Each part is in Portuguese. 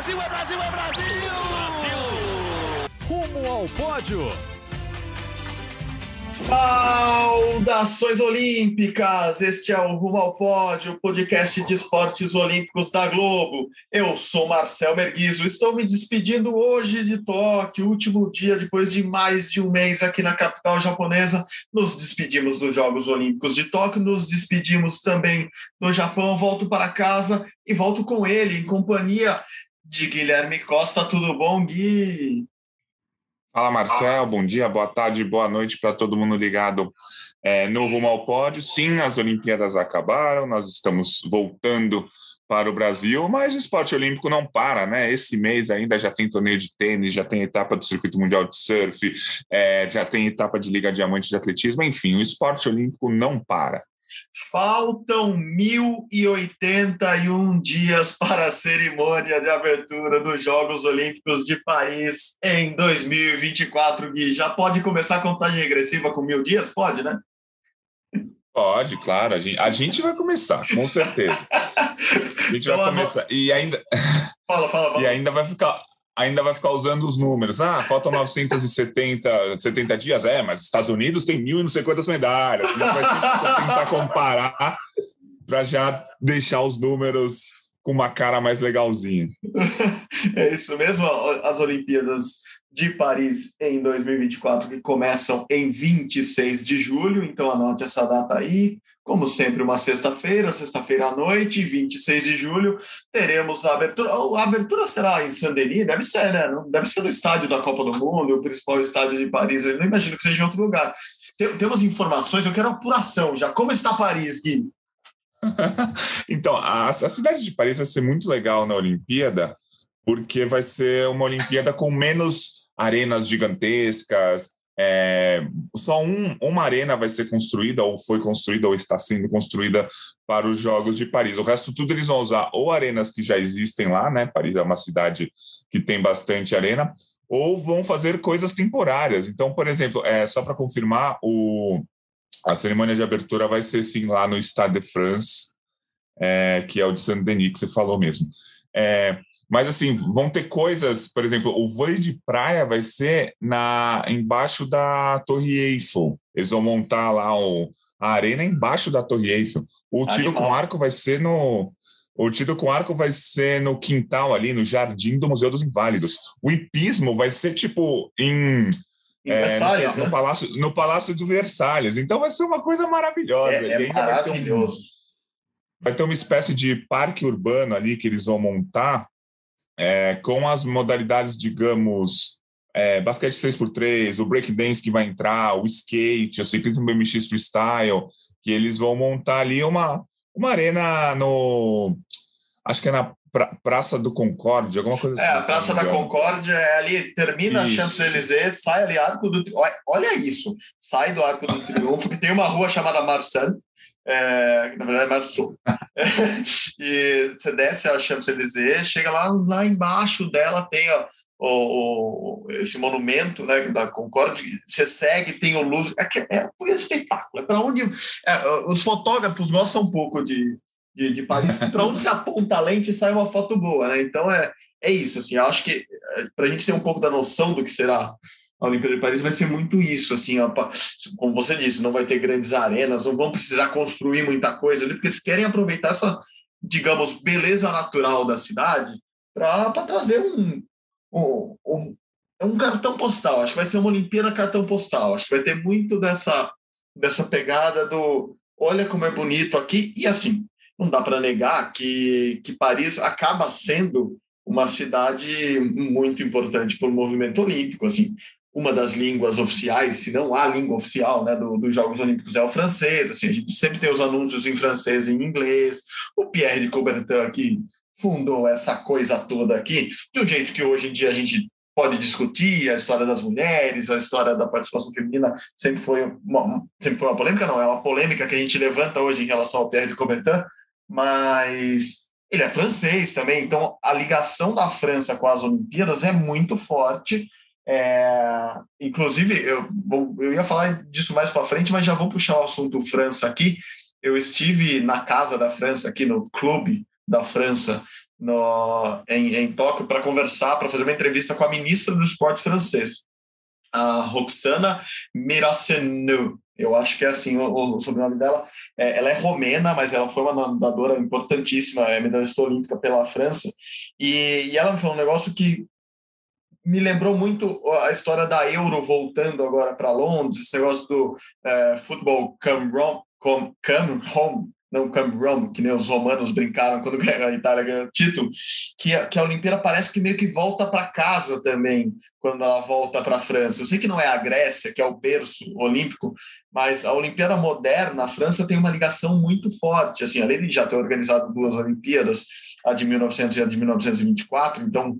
Brasil, é Brasil, é Brasil! Brasil! Rumo ao pódio. Saudações olímpicas! Este é o Rumo ao Pódio, podcast de esportes olímpicos da Globo. Eu sou Marcel Merguizo, estou me despedindo hoje de Tóquio, último dia depois de mais de um mês aqui na capital japonesa. Nos despedimos dos Jogos Olímpicos de Tóquio, nos despedimos também do Japão. Volto para casa e volto com ele, em companhia de Guilherme Costa. Tudo bom, Gui? Fala Marcel, bom dia, boa tarde, boa noite para todo mundo ligado é, no Rumo ao Pódio. Sim, as Olimpíadas acabaram, nós estamos voltando para o Brasil, mas o esporte olímpico não para, né? Esse mês ainda já tem torneio de tênis, já tem etapa do Circuito Mundial de Surf, é, já tem etapa de Liga Diamante de Atletismo, enfim, o esporte olímpico não para. Faltam 1.081 dias para a cerimônia de abertura dos Jogos Olímpicos de Paris em 2024, Gui. Já pode começar a contagem regressiva com mil dias? Pode, né? Pode, claro. A gente, a gente vai começar, com certeza. A gente então, vai começar. E ainda. Fala, fala, fala. E ainda vai ficar ainda vai ficar usando os números. Ah, faltam 970 70 dias. É, mas Estados Unidos tem mil e não sei quantas medalhas. A gente vai tentar comparar para já deixar os números com uma cara mais legalzinha. É isso mesmo. As Olimpíadas de Paris em 2024, que começam em 26 de julho, então anote essa data aí. Como sempre, uma sexta-feira, sexta-feira à noite, 26 de julho, teremos a abertura. A abertura será em Saint-Denis? Deve ser, né? Deve ser no estádio da Copa do Mundo, o principal estádio de Paris. Eu não imagino que seja em outro lugar. Temos informações, eu quero apuração já. Como está Paris, Gui? então, a, a cidade de Paris vai ser muito legal na Olimpíada, porque vai ser uma Olimpíada com menos arenas gigantescas. É, só um, uma arena vai ser construída, ou foi construída, ou está sendo construída para os Jogos de Paris. O resto, tudo eles vão usar ou arenas que já existem lá, né? Paris é uma cidade que tem bastante arena, ou vão fazer coisas temporárias. Então, por exemplo, é, só para confirmar, o, a cerimônia de abertura vai ser sim lá no Stade de France, é, que é o de Saint-Denis, que você falou mesmo. É, mas assim, vão ter coisas, por exemplo, o vôlei de praia vai ser na embaixo da Torre Eiffel. Eles vão montar lá o, a arena embaixo da Torre Eiffel. O tiro Animal. com arco vai ser no o tiro com arco vai ser no quintal ali, no jardim do Museu dos Inválidos. O hipismo vai ser tipo em é, no, no, né? palácio, no Palácio do Versalhes. Então vai ser uma coisa maravilhosa. É, é maravilhoso. Vai ter, um, uma espécie de parque urbano ali que eles vão montar é, com as modalidades, digamos, é, basquete 3x3, o breakdance que vai entrar, o skate, o ciclismo BMX freestyle, que eles vão montar ali uma, uma arena no. Acho que é na pra, Praça do Concorde, alguma coisa é, assim. É, a Praça da Concorde é ali, termina isso. a Champs-Élysées, sai ali, Arco do Olha isso, sai do Arco do Triunfo, que tem uma rua chamada Marsan, é, na verdade é mais sul. e você desce a Champs-Élysées, chega lá, lá embaixo dela tem ó, o, o, esse monumento né, da Concorde, você segue, tem o Louvre, é, é um espetáculo, é para onde... É, os fotógrafos gostam um pouco de, de, de Paris, para onde se aponta a lente sai uma foto boa, né? Então é, é isso, assim, acho que é, para a gente ter um pouco da noção do que será a Olimpíada de Paris vai ser muito isso, assim, como você disse, não vai ter grandes arenas, não vão precisar construir muita coisa ali, porque eles querem aproveitar essa, digamos, beleza natural da cidade para trazer um, um, um, um, cartão postal. Acho que vai ser uma Olimpíada cartão postal. Acho que vai ter muito dessa, dessa pegada do olha como é bonito aqui, e assim, não dá para negar que, que Paris acaba sendo uma cidade muito importante para o movimento olímpico. Assim, uma das línguas oficiais, se não a língua oficial né, do, dos Jogos Olímpicos é o francês. Assim, a gente sempre tem os anúncios em francês e em inglês. O Pierre de Coubertin que fundou essa coisa toda aqui, de um jeito que hoje em dia a gente pode discutir a história das mulheres, a história da participação feminina sempre foi uma, sempre foi uma polêmica, não é uma polêmica que a gente levanta hoje em relação ao Pierre de Coubertin, mas ele é francês também, então a ligação da França com as Olimpíadas é muito forte é, inclusive, eu, vou, eu ia falar disso mais para frente, mas já vou puxar o assunto França aqui. Eu estive na casa da França, aqui no clube da França, no, em, em Tóquio para conversar, para fazer uma entrevista com a ministra do esporte francês, a Roxana Miraceanu. Eu acho que é assim o, o sobrenome dela. É, ela é romena, mas ela foi uma nadadora importantíssima, é medalhista olímpica pela França. E, e ela me falou um negócio que me lembrou muito a história da Euro voltando agora para Londres, esse negócio do é, futebol come, come, come home, não come Rome, que nem os romanos brincaram quando a Itália ganhou o título, que a, que a Olimpíada parece que meio que volta para casa também, quando ela volta para a França. Eu sei que não é a Grécia, que é o berço olímpico, mas a Olimpíada moderna, a França tem uma ligação muito forte, assim, além de já ter organizado duas Olimpíadas, a de 1900 e a de 1924, então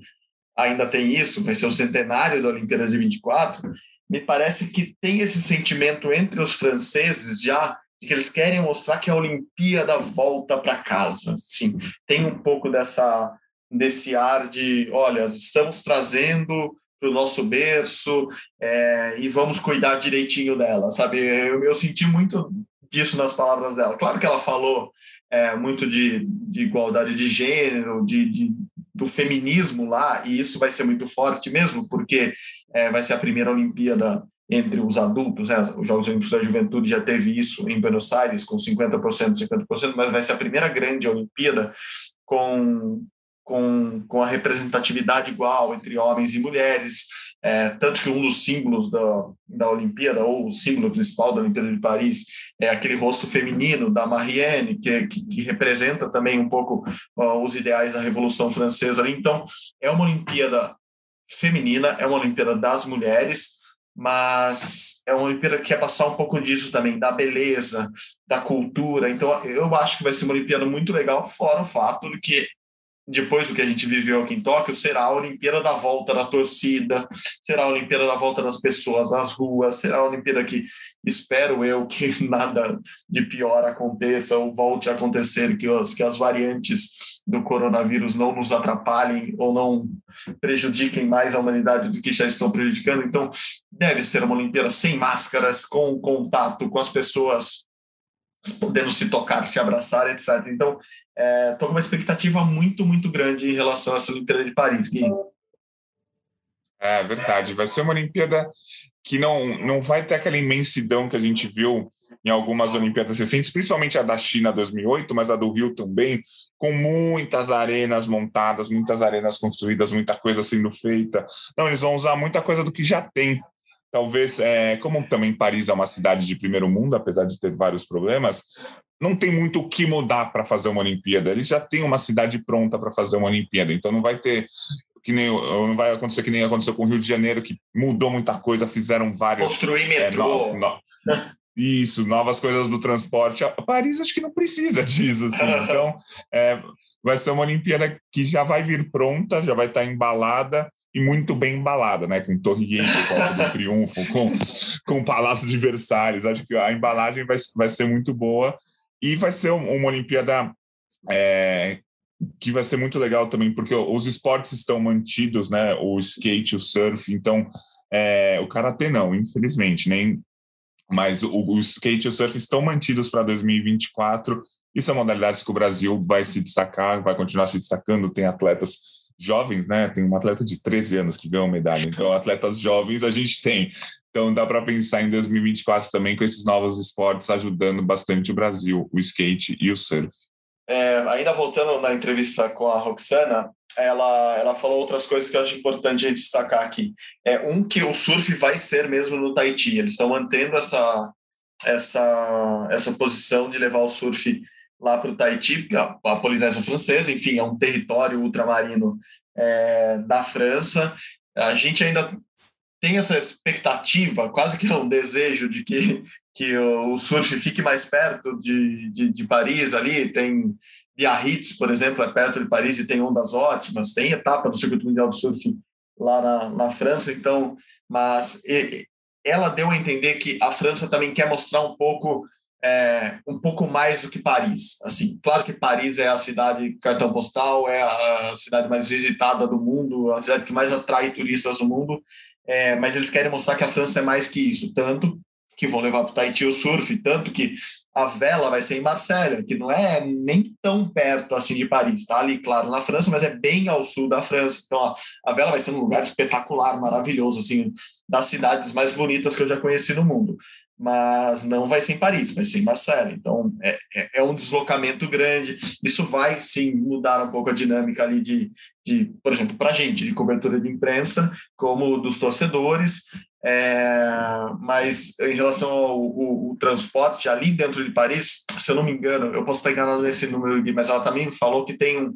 ainda tem isso, vai ser o centenário da Olimpíada de 24, me parece que tem esse sentimento entre os franceses já de que eles querem mostrar que a Olimpíada volta para casa. Sim, tem um pouco dessa desse ar de, olha, estamos trazendo para o nosso berço é, e vamos cuidar direitinho dela, sabe? Eu, eu, senti muito disso nas palavras dela. Claro que ela falou é, muito de, de, igualdade de gênero, de, de, do feminismo lá, e isso vai ser muito forte mesmo, porque é, vai ser a primeira Olimpíada entre os adultos, né? os Jogos Olímpicos da Juventude já teve isso em Buenos Aires, com 50%, 50%, mas vai ser a primeira grande Olimpíada com, com, com a representatividade igual entre homens e mulheres, é, tanto que um dos símbolos da, da Olimpíada, ou o símbolo principal da Olimpíada de Paris, é aquele rosto feminino da Marianne, que, que, que representa também um pouco uh, os ideais da Revolução Francesa. Então, é uma Olimpíada feminina, é uma Olimpíada das mulheres, mas é uma Olimpíada que quer passar um pouco disso também, da beleza, da cultura. Então, eu acho que vai ser uma Olimpíada muito legal, fora o fato de que depois do que a gente viveu aqui em Tóquio, será a Olimpíada da volta da torcida, será a Olimpíada da volta das pessoas às ruas, será a Olimpíada que espero eu que nada de pior aconteça ou volte a acontecer, que, os, que as variantes do coronavírus não nos atrapalhem ou não prejudiquem mais a humanidade do que já estão prejudicando. Então, deve ser uma Olimpíada sem máscaras, com contato com as pessoas, podendo se tocar, se abraçar, etc. Então, estou é, com uma expectativa muito, muito grande em relação a essa Olimpíada de Paris, Gui. É verdade, vai ser uma Olimpíada que não, não vai ter aquela imensidão que a gente viu em algumas Olimpíadas recentes, principalmente a da China 2008, mas a do Rio também, com muitas arenas montadas, muitas arenas construídas, muita coisa sendo feita. Não, eles vão usar muita coisa do que já tem. Talvez, é, como também Paris é uma cidade de primeiro mundo, apesar de ter vários problemas, não tem muito o que mudar para fazer uma Olimpíada. Eles já têm uma cidade pronta para fazer uma Olimpíada, então não vai ter que nem não vai acontecer que nem aconteceu com o Rio de Janeiro, que mudou muita coisa, fizeram várias. Construir metrô. É, no, no, isso, novas coisas do transporte. A Paris acho que não precisa disso, assim. Então, é, vai ser uma Olimpíada que já vai vir pronta, já vai estar embalada e muito bem embalada, né? Com Torre Eiffel, com do Triunfo, com, com o Palácio de Versalhes. Acho que a embalagem vai, vai ser muito boa e vai ser uma Olimpíada é, que vai ser muito legal também, porque os esportes estão mantidos, né? O skate, o surf, então é, o karatê não, infelizmente, nem. Mas o, o skate e o surf estão mantidos para 2024. Isso são modalidades que o Brasil vai se destacar, vai continuar se destacando. Tem atletas jovens, né? Tem uma atleta de 13 anos que ganhou medalha. Então, atletas jovens a gente tem. Então, dá para pensar em 2024 também com esses novos esportes ajudando bastante o Brasil, o skate e o surf. É, ainda voltando na entrevista com a Roxana, ela, ela falou outras coisas que eu acho importante destacar aqui. É um que o surf vai ser mesmo no Tahiti. Eles estão mantendo essa, essa, essa posição de levar o surf lá para o Tahiti, a, a Polinésia Francesa, enfim, é um território ultramarino é, da França. A gente ainda tem essa expectativa, quase que é um desejo de que, que o surf fique mais perto de, de, de Paris ali. Tem Biarritz, por exemplo, é perto de Paris e tem ondas ótimas. Tem etapa do Circuito Mundial do Surf lá na, na França, então, mas e, ela deu a entender que a França também quer mostrar um pouco é, um pouco mais do que Paris. Assim, claro que Paris é a cidade cartão postal, é a cidade mais visitada do mundo, a cidade que mais atrai turistas do mundo, é, mas eles querem mostrar que a França é mais que isso, tanto que vão levar para o Tahiti o surf, tanto que a vela vai ser em Marselha, que não é nem tão perto assim de Paris, tá ali, claro, na França, mas é bem ao sul da França. Então, ó, a vela vai ser um lugar espetacular, maravilhoso, assim, das cidades mais bonitas que eu já conheci no mundo. Mas não vai ser em Paris, vai ser em Marselha. Então, é, é, é um deslocamento grande. Isso vai, sim, mudar um pouco a dinâmica ali de, de por exemplo, para a gente, de cobertura de imprensa, como dos torcedores, é, mas em relação ao, transporte ali dentro de Paris, se eu não me engano, eu posso estar enganado nesse número mas ela também falou que tem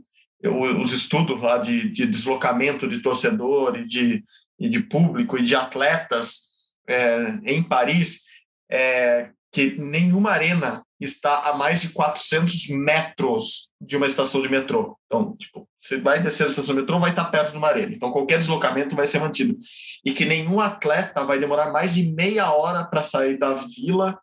os estudos lá de, de deslocamento de torcedor e de, e de público e de atletas é, em Paris, é, que nenhuma arena está a mais de 400 metros de uma estação de metrô. Então, tipo, você vai descer a estação de metrô, vai estar perto de uma arena. Então, qualquer deslocamento vai ser mantido. E que nenhum atleta vai demorar mais de meia hora para sair da vila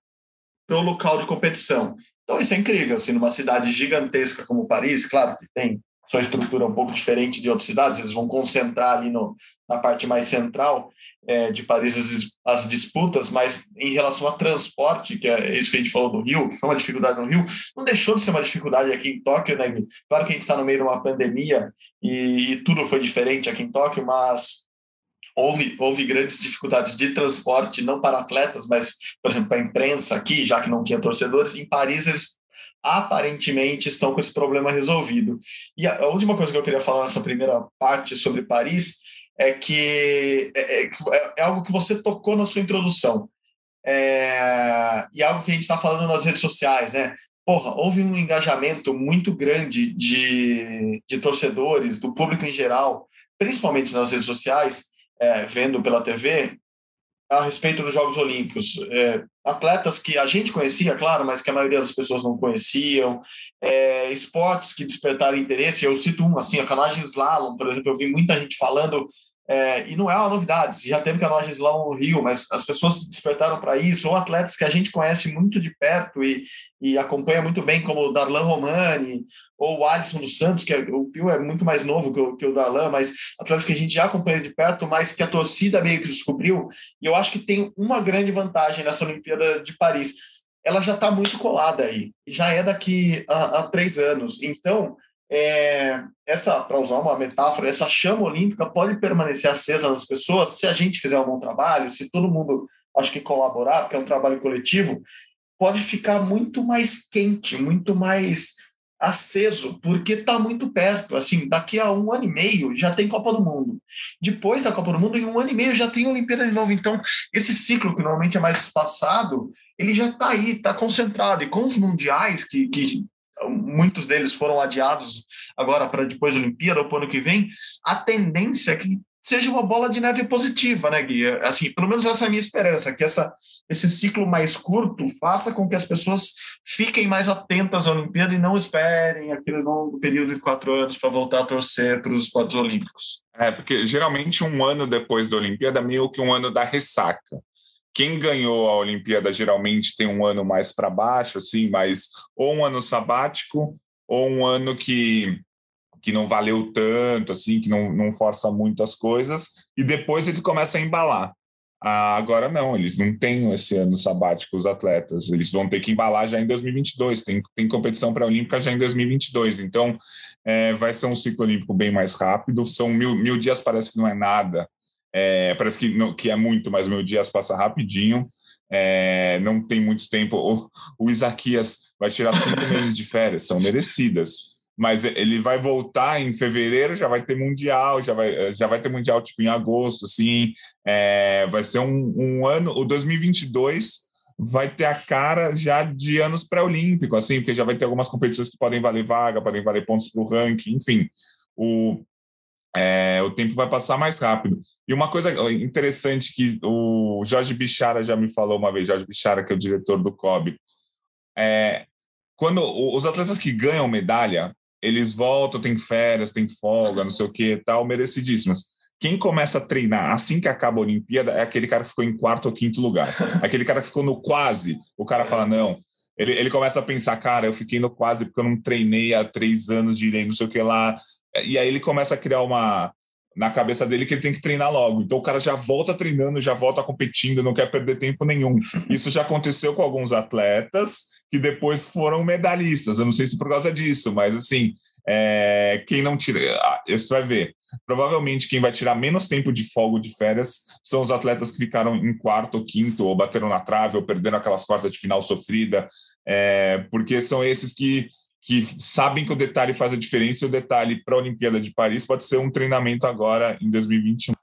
para o local de competição. Então, isso é incrível. Assim, numa cidade gigantesca como Paris, claro que tem sua estrutura um pouco diferente de outras cidades, eles vão concentrar ali no, na parte mais central, é, de Paris as, as, disputas, mas em relação a transporte, que é isso que a gente falou do Rio, que foi uma dificuldade no Rio, não deixou de ser uma dificuldade aqui em Tóquio, né? Claro que a gente está no meio de uma pandemia e, e, tudo foi diferente aqui em Tóquio, mas houve, houve grandes dificuldades de transporte, não para atletas, mas, por exemplo, para a imprensa aqui, já que não tinha torcedores. Em Paris, eles aparentemente estão com esse problema resolvido. E a, última coisa que eu queria falar nessa primeira parte sobre Paris é que é, é, é algo que você tocou na sua introdução. É, e algo que a gente está falando nas redes sociais, né? Porra, houve um engajamento muito grande de, de torcedores, do público em geral, principalmente nas redes sociais, é, vendo pela TV, a respeito dos Jogos Olímpicos. É, atletas que a gente conhecia, claro, mas que a maioria das pessoas não conheciam, é, esportes que despertaram interesse. Eu cito um, assim, a canagem slalom, por exemplo, eu vi muita gente falando é, e não é uma novidade, já teve canoagem slalom no Rio, mas as pessoas se despertaram para isso, ou atletas que a gente conhece muito de perto e, e acompanha muito bem, como Darlan Romani, ou o Alisson dos Santos, que é, o Pio é muito mais novo que o, que o Darlan, mas atletas que a gente já acompanha de perto, mas que a torcida meio que descobriu, e eu acho que tem uma grande vantagem nessa Olimpíada de Paris, ela já está muito colada aí, já é daqui a, a três anos, então é, essa, para usar uma metáfora, essa chama olímpica pode permanecer acesa nas pessoas se a gente fizer um bom trabalho, se todo mundo, acho que colaborar, porque é um trabalho coletivo, pode ficar muito mais quente, muito mais aceso, porque está muito perto. Assim, daqui a um ano e meio já tem Copa do Mundo. Depois da Copa do Mundo, em um ano e meio já tem Olimpíada de novo. Então, esse ciclo que normalmente é mais espaçado, ele já está aí, está concentrado. E com os mundiais que, que muitos deles foram adiados agora para depois da Olimpíada ou para o ano que vem, a tendência é que seja uma bola de neve positiva, né, Gui? Assim, pelo menos essa é a minha esperança, que essa, esse ciclo mais curto faça com que as pessoas fiquem mais atentas à Olimpíada e não esperem aquele longo período de quatro anos para voltar a torcer para os esportes olímpicos. É, porque geralmente um ano depois da Olimpíada é meio que um ano da ressaca quem ganhou a Olimpíada geralmente tem um ano mais para baixo, assim, mas ou um ano sabático ou um ano que, que não valeu tanto, assim, que não, não força muito as coisas, e depois ele começa a embalar. Ah, agora não, eles não têm esse ano sabático, os atletas. Eles vão ter que embalar já em 2022. Tem, tem competição para Olímpica já em 2022. Então, é, vai ser um ciclo olímpico bem mais rápido. São mil, mil dias, parece que não é nada é, parece que, não, que é muito, mas meu dia passa rapidinho. É, não tem muito tempo. O, o Isaquias vai tirar cinco meses de férias, são merecidas. Mas ele vai voltar em fevereiro, já vai ter mundial, já vai, já vai ter mundial tipo em agosto, assim. É, vai ser um, um ano. O 2022 vai ter a cara já de anos pré-olímpico, assim, porque já vai ter algumas competições que podem valer vaga, podem valer pontos para o ranking, enfim. O, é, o tempo vai passar mais rápido. E uma coisa interessante que o Jorge Bichara já me falou uma vez, Jorge Bichara, que é o diretor do COB, é, quando os atletas que ganham medalha, eles voltam, tem férias, tem folga, não sei o que tal, merecidíssimas. Quem começa a treinar assim que acaba a Olimpíada é aquele cara que ficou em quarto ou quinto lugar. Aquele cara que ficou no quase, o cara fala, não, ele, ele começa a pensar, cara, eu fiquei no quase porque eu não treinei há três anos direito, não sei o que lá, e aí ele começa a criar uma na cabeça dele que ele tem que treinar logo. Então o cara já volta treinando, já volta competindo, não quer perder tempo nenhum. Isso já aconteceu com alguns atletas que depois foram medalhistas. Eu não sei se por causa disso, mas assim, é, quem não tira, ah, você vai ver. Provavelmente quem vai tirar menos tempo de folga de férias são os atletas que ficaram em quarto ou quinto, ou bateram na trave, ou perderam aquelas quartas de final sofrida, é, porque são esses que, que sabem que o detalhe faz a diferença e o detalhe para a Olimpíada de Paris pode ser um treinamento agora em 2021.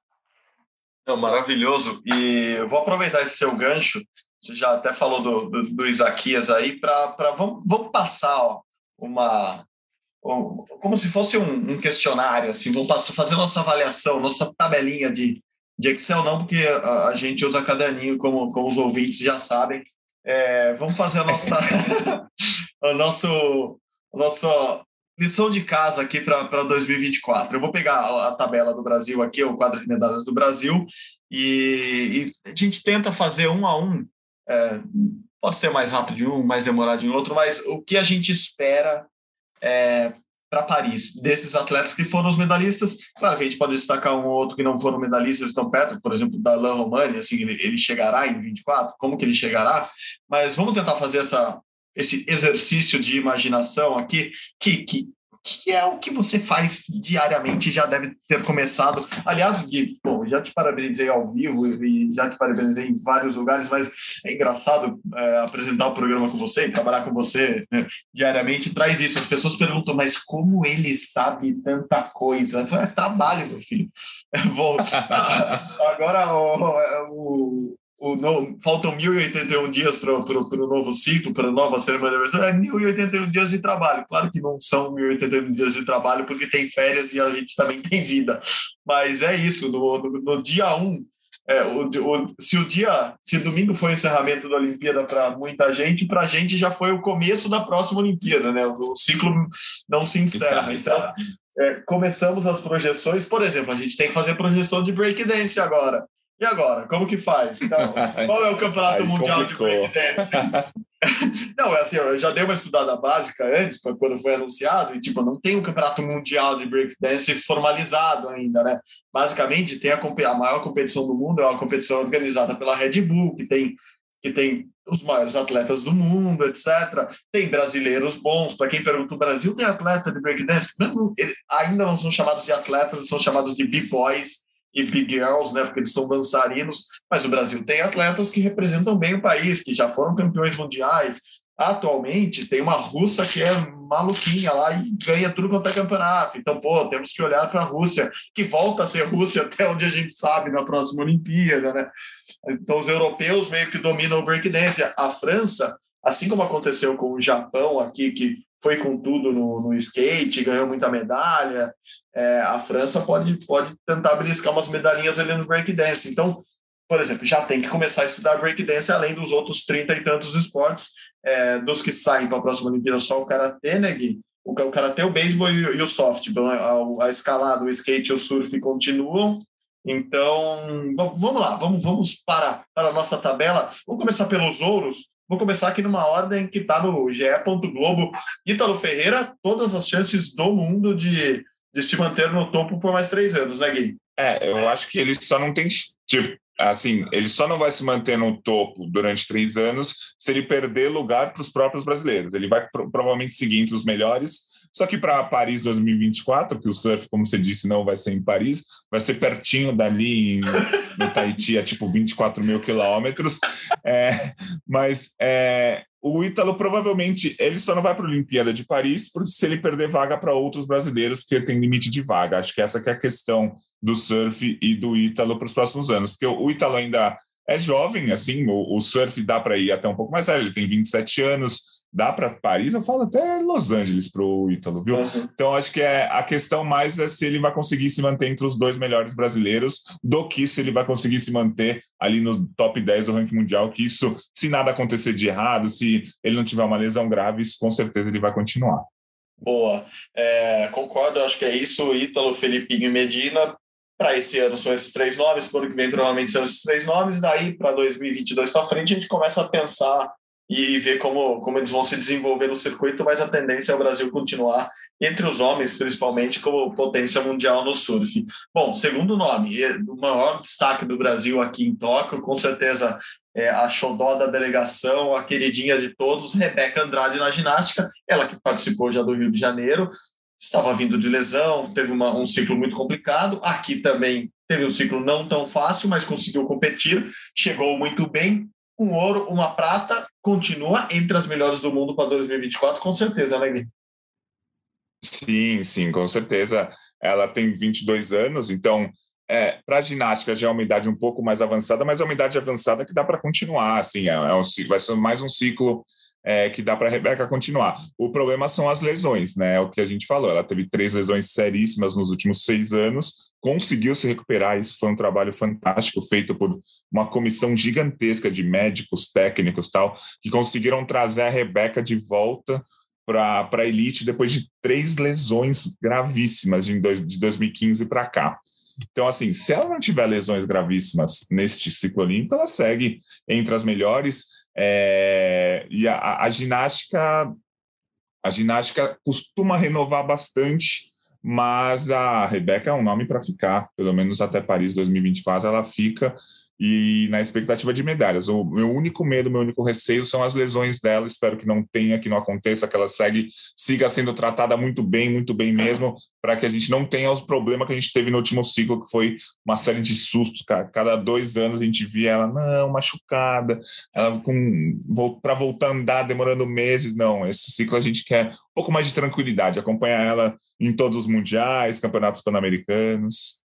Não, maravilhoso. E eu vou aproveitar esse seu gancho. Você já até falou do, do, do Isaquias aí, para vamos, vamos passar ó, uma, como se fosse um, um, questionário, assim, vamos passar, fazer nossa avaliação, nossa tabelinha de, de Excel, não porque a, a gente usa caderninho, como, como os ouvintes já sabem. É, vamos fazer a nossa, a nosso, a nossa lição de casa aqui para 2024. Eu vou pegar a, tabela do Brasil aqui, o quadro de medalhas do Brasil, e, e a gente tenta fazer um a um. É, pode ser mais rápido em um, mais demorado em outro, mas o que a gente espera é, para Paris, desses atletas que foram os medalhistas. Claro que a gente pode destacar um ou outro que não foram medalhistas, estão perto, por exemplo, da Alain Romani, assim, ele, ele chegará em 24, como que ele chegará, mas vamos tentar fazer essa, esse exercício de imaginação aqui, que, que que é o que você faz diariamente, já deve ter começado. Aliás, Gui, bom, já te parabenizei ao vivo e já te parabenizei em vários lugares, mas é engraçado é, apresentar o programa com você e trabalhar com você né, diariamente. Traz isso. As pessoas perguntam, mas como ele sabe tanta coisa? É trabalho, meu filho. Vou... Agora, o, o o no, faltam 1.081 dias para o novo ciclo, para a nova cerimônia é 1.081 dias de trabalho. Claro que não são 1.081 dias de trabalho, porque tem férias e a gente também tem vida. Mas é isso, no, no, no dia 1, um, é, o, o, se o dia, se domingo foi o encerramento da Olimpíada para muita gente, para a gente já foi o começo da próxima Olimpíada, né? O ciclo não se encerra. Então, é, começamos as projeções. Por exemplo, a gente tem que fazer projeção de breakdance agora. E agora? Como que faz? Então, qual é o campeonato Aí mundial complicou. de breakdance? não, é assim, eu já dei uma estudada básica antes, quando foi anunciado, e tipo, não tem um campeonato mundial de breakdance formalizado ainda, né? Basicamente, tem a, a maior competição do mundo, é uma competição organizada pela Red Bull, que tem, que tem os maiores atletas do mundo, etc. Tem brasileiros bons. Para quem pergunta, o Brasil tem atleta de breakdance? Ainda não são chamados de atletas, são chamados de b-boys e big girls, né, porque eles são dançarinos, mas o Brasil tem atletas que representam bem o país, que já foram campeões mundiais. Atualmente tem uma russa que é maluquinha lá e ganha tudo quanto é campeonato. Então, pô, temos que olhar para a Rússia, que volta a ser Rússia até onde a gente sabe na próxima Olimpíada, né? Então, os europeus meio que dominam o breakdance. A França, assim como aconteceu com o Japão aqui, que foi com tudo no, no skate, ganhou muita medalha. É, a França pode, pode tentar beliscar umas medalhinhas ali no breakdance. Então, por exemplo, já tem que começar a estudar breakdance além dos outros 30 e tantos esportes, é, dos que saem para a próxima Olimpíada, só o karatê, né, Gui? O, o karatê, o beisebol e, e, o softball, né? a, a escalada, o skate e o surf continuam. Então, vamos lá, vamos, vamos para, para a nossa tabela. Vamos começar pelos ouros. Vou começar aqui numa ordem que está no GE. Globo. Ítalo Ferreira, todas as chances do mundo de, de se manter no topo por mais três anos, né, Gui? É, eu acho que ele só não tem. Tipo, assim, ele só não vai se manter no topo durante três anos se ele perder lugar para os próprios brasileiros. Ele vai provavelmente seguir entre os melhores só que para Paris 2024, que o surf, como você disse, não vai ser em Paris, vai ser pertinho dali, no Tahiti, a tipo 24 mil quilômetros. É, mas é, o Ítalo provavelmente ele só não vai para a Olimpíada de Paris porque se ele perder vaga para outros brasileiros, porque tem limite de vaga. Acho que essa que é a questão do surf e do Ítalo para os próximos anos, porque o Ítalo ainda é jovem, assim, o, o surf dá para ir até um pouco mais velho, ele tem 27 anos, dá para Paris, eu falo até Los Angeles para o Ítalo, viu? Uhum. Então acho que é, a questão mais é se ele vai conseguir se manter entre os dois melhores brasileiros do que se ele vai conseguir se manter ali no top 10 do ranking mundial, que isso, se nada acontecer de errado, se ele não tiver uma lesão grave, isso com certeza ele vai continuar. Boa, é, concordo, acho que é isso, Ítalo, Felipinho e Medina, para esse ano são esses três nomes, para o ano que vem provavelmente são esses três nomes, daí para 2022 para frente a gente começa a pensar e ver como, como eles vão se desenvolver no circuito, mas a tendência é o Brasil continuar, entre os homens principalmente, como potência mundial no surf. Bom, segundo nome, o maior destaque do Brasil aqui em Tóquio, com certeza é, a xodó da delegação, a queridinha de todos, Rebeca Andrade na ginástica, ela que participou já do Rio de Janeiro, estava vindo de lesão, teve uma, um ciclo muito complicado, aqui também teve um ciclo não tão fácil, mas conseguiu competir, chegou muito bem, um ouro, uma prata, continua entre as melhores do mundo para 2024, com certeza, né, Gui? Sim, sim, com certeza. Ela tem 22 anos, então é, para ginástica já é uma idade um pouco mais avançada, mas é uma idade avançada que dá para continuar, assim, é, é um, vai ser mais um ciclo é, que dá para a Rebeca continuar. O problema são as lesões, né? É o que a gente falou. Ela teve três lesões seríssimas nos últimos seis anos, conseguiu se recuperar. Isso foi um trabalho fantástico feito por uma comissão gigantesca de médicos, técnicos, tal, que conseguiram trazer a Rebeca de volta para a elite depois de três lesões gravíssimas de, de 2015 para cá. Então, assim, se ela não tiver lesões gravíssimas neste ciclo olímpico, ela segue entre as melhores. É, e a, a, ginástica, a ginástica costuma renovar bastante, mas a Rebeca é um nome para ficar, pelo menos até Paris 2024 ela fica e na expectativa de medalhas. O meu único medo, meu único receio são as lesões dela. Espero que não tenha, que não aconteça, que ela segue, siga sendo tratada muito bem, muito bem mesmo, para que a gente não tenha os problemas que a gente teve no último ciclo, que foi uma série de sustos. Cara. Cada dois anos a gente via ela, não, machucada, ela com para voltar a andar demorando meses. Não, esse ciclo a gente quer um pouco mais de tranquilidade, acompanhar ela em todos os mundiais, campeonatos pan-americanos.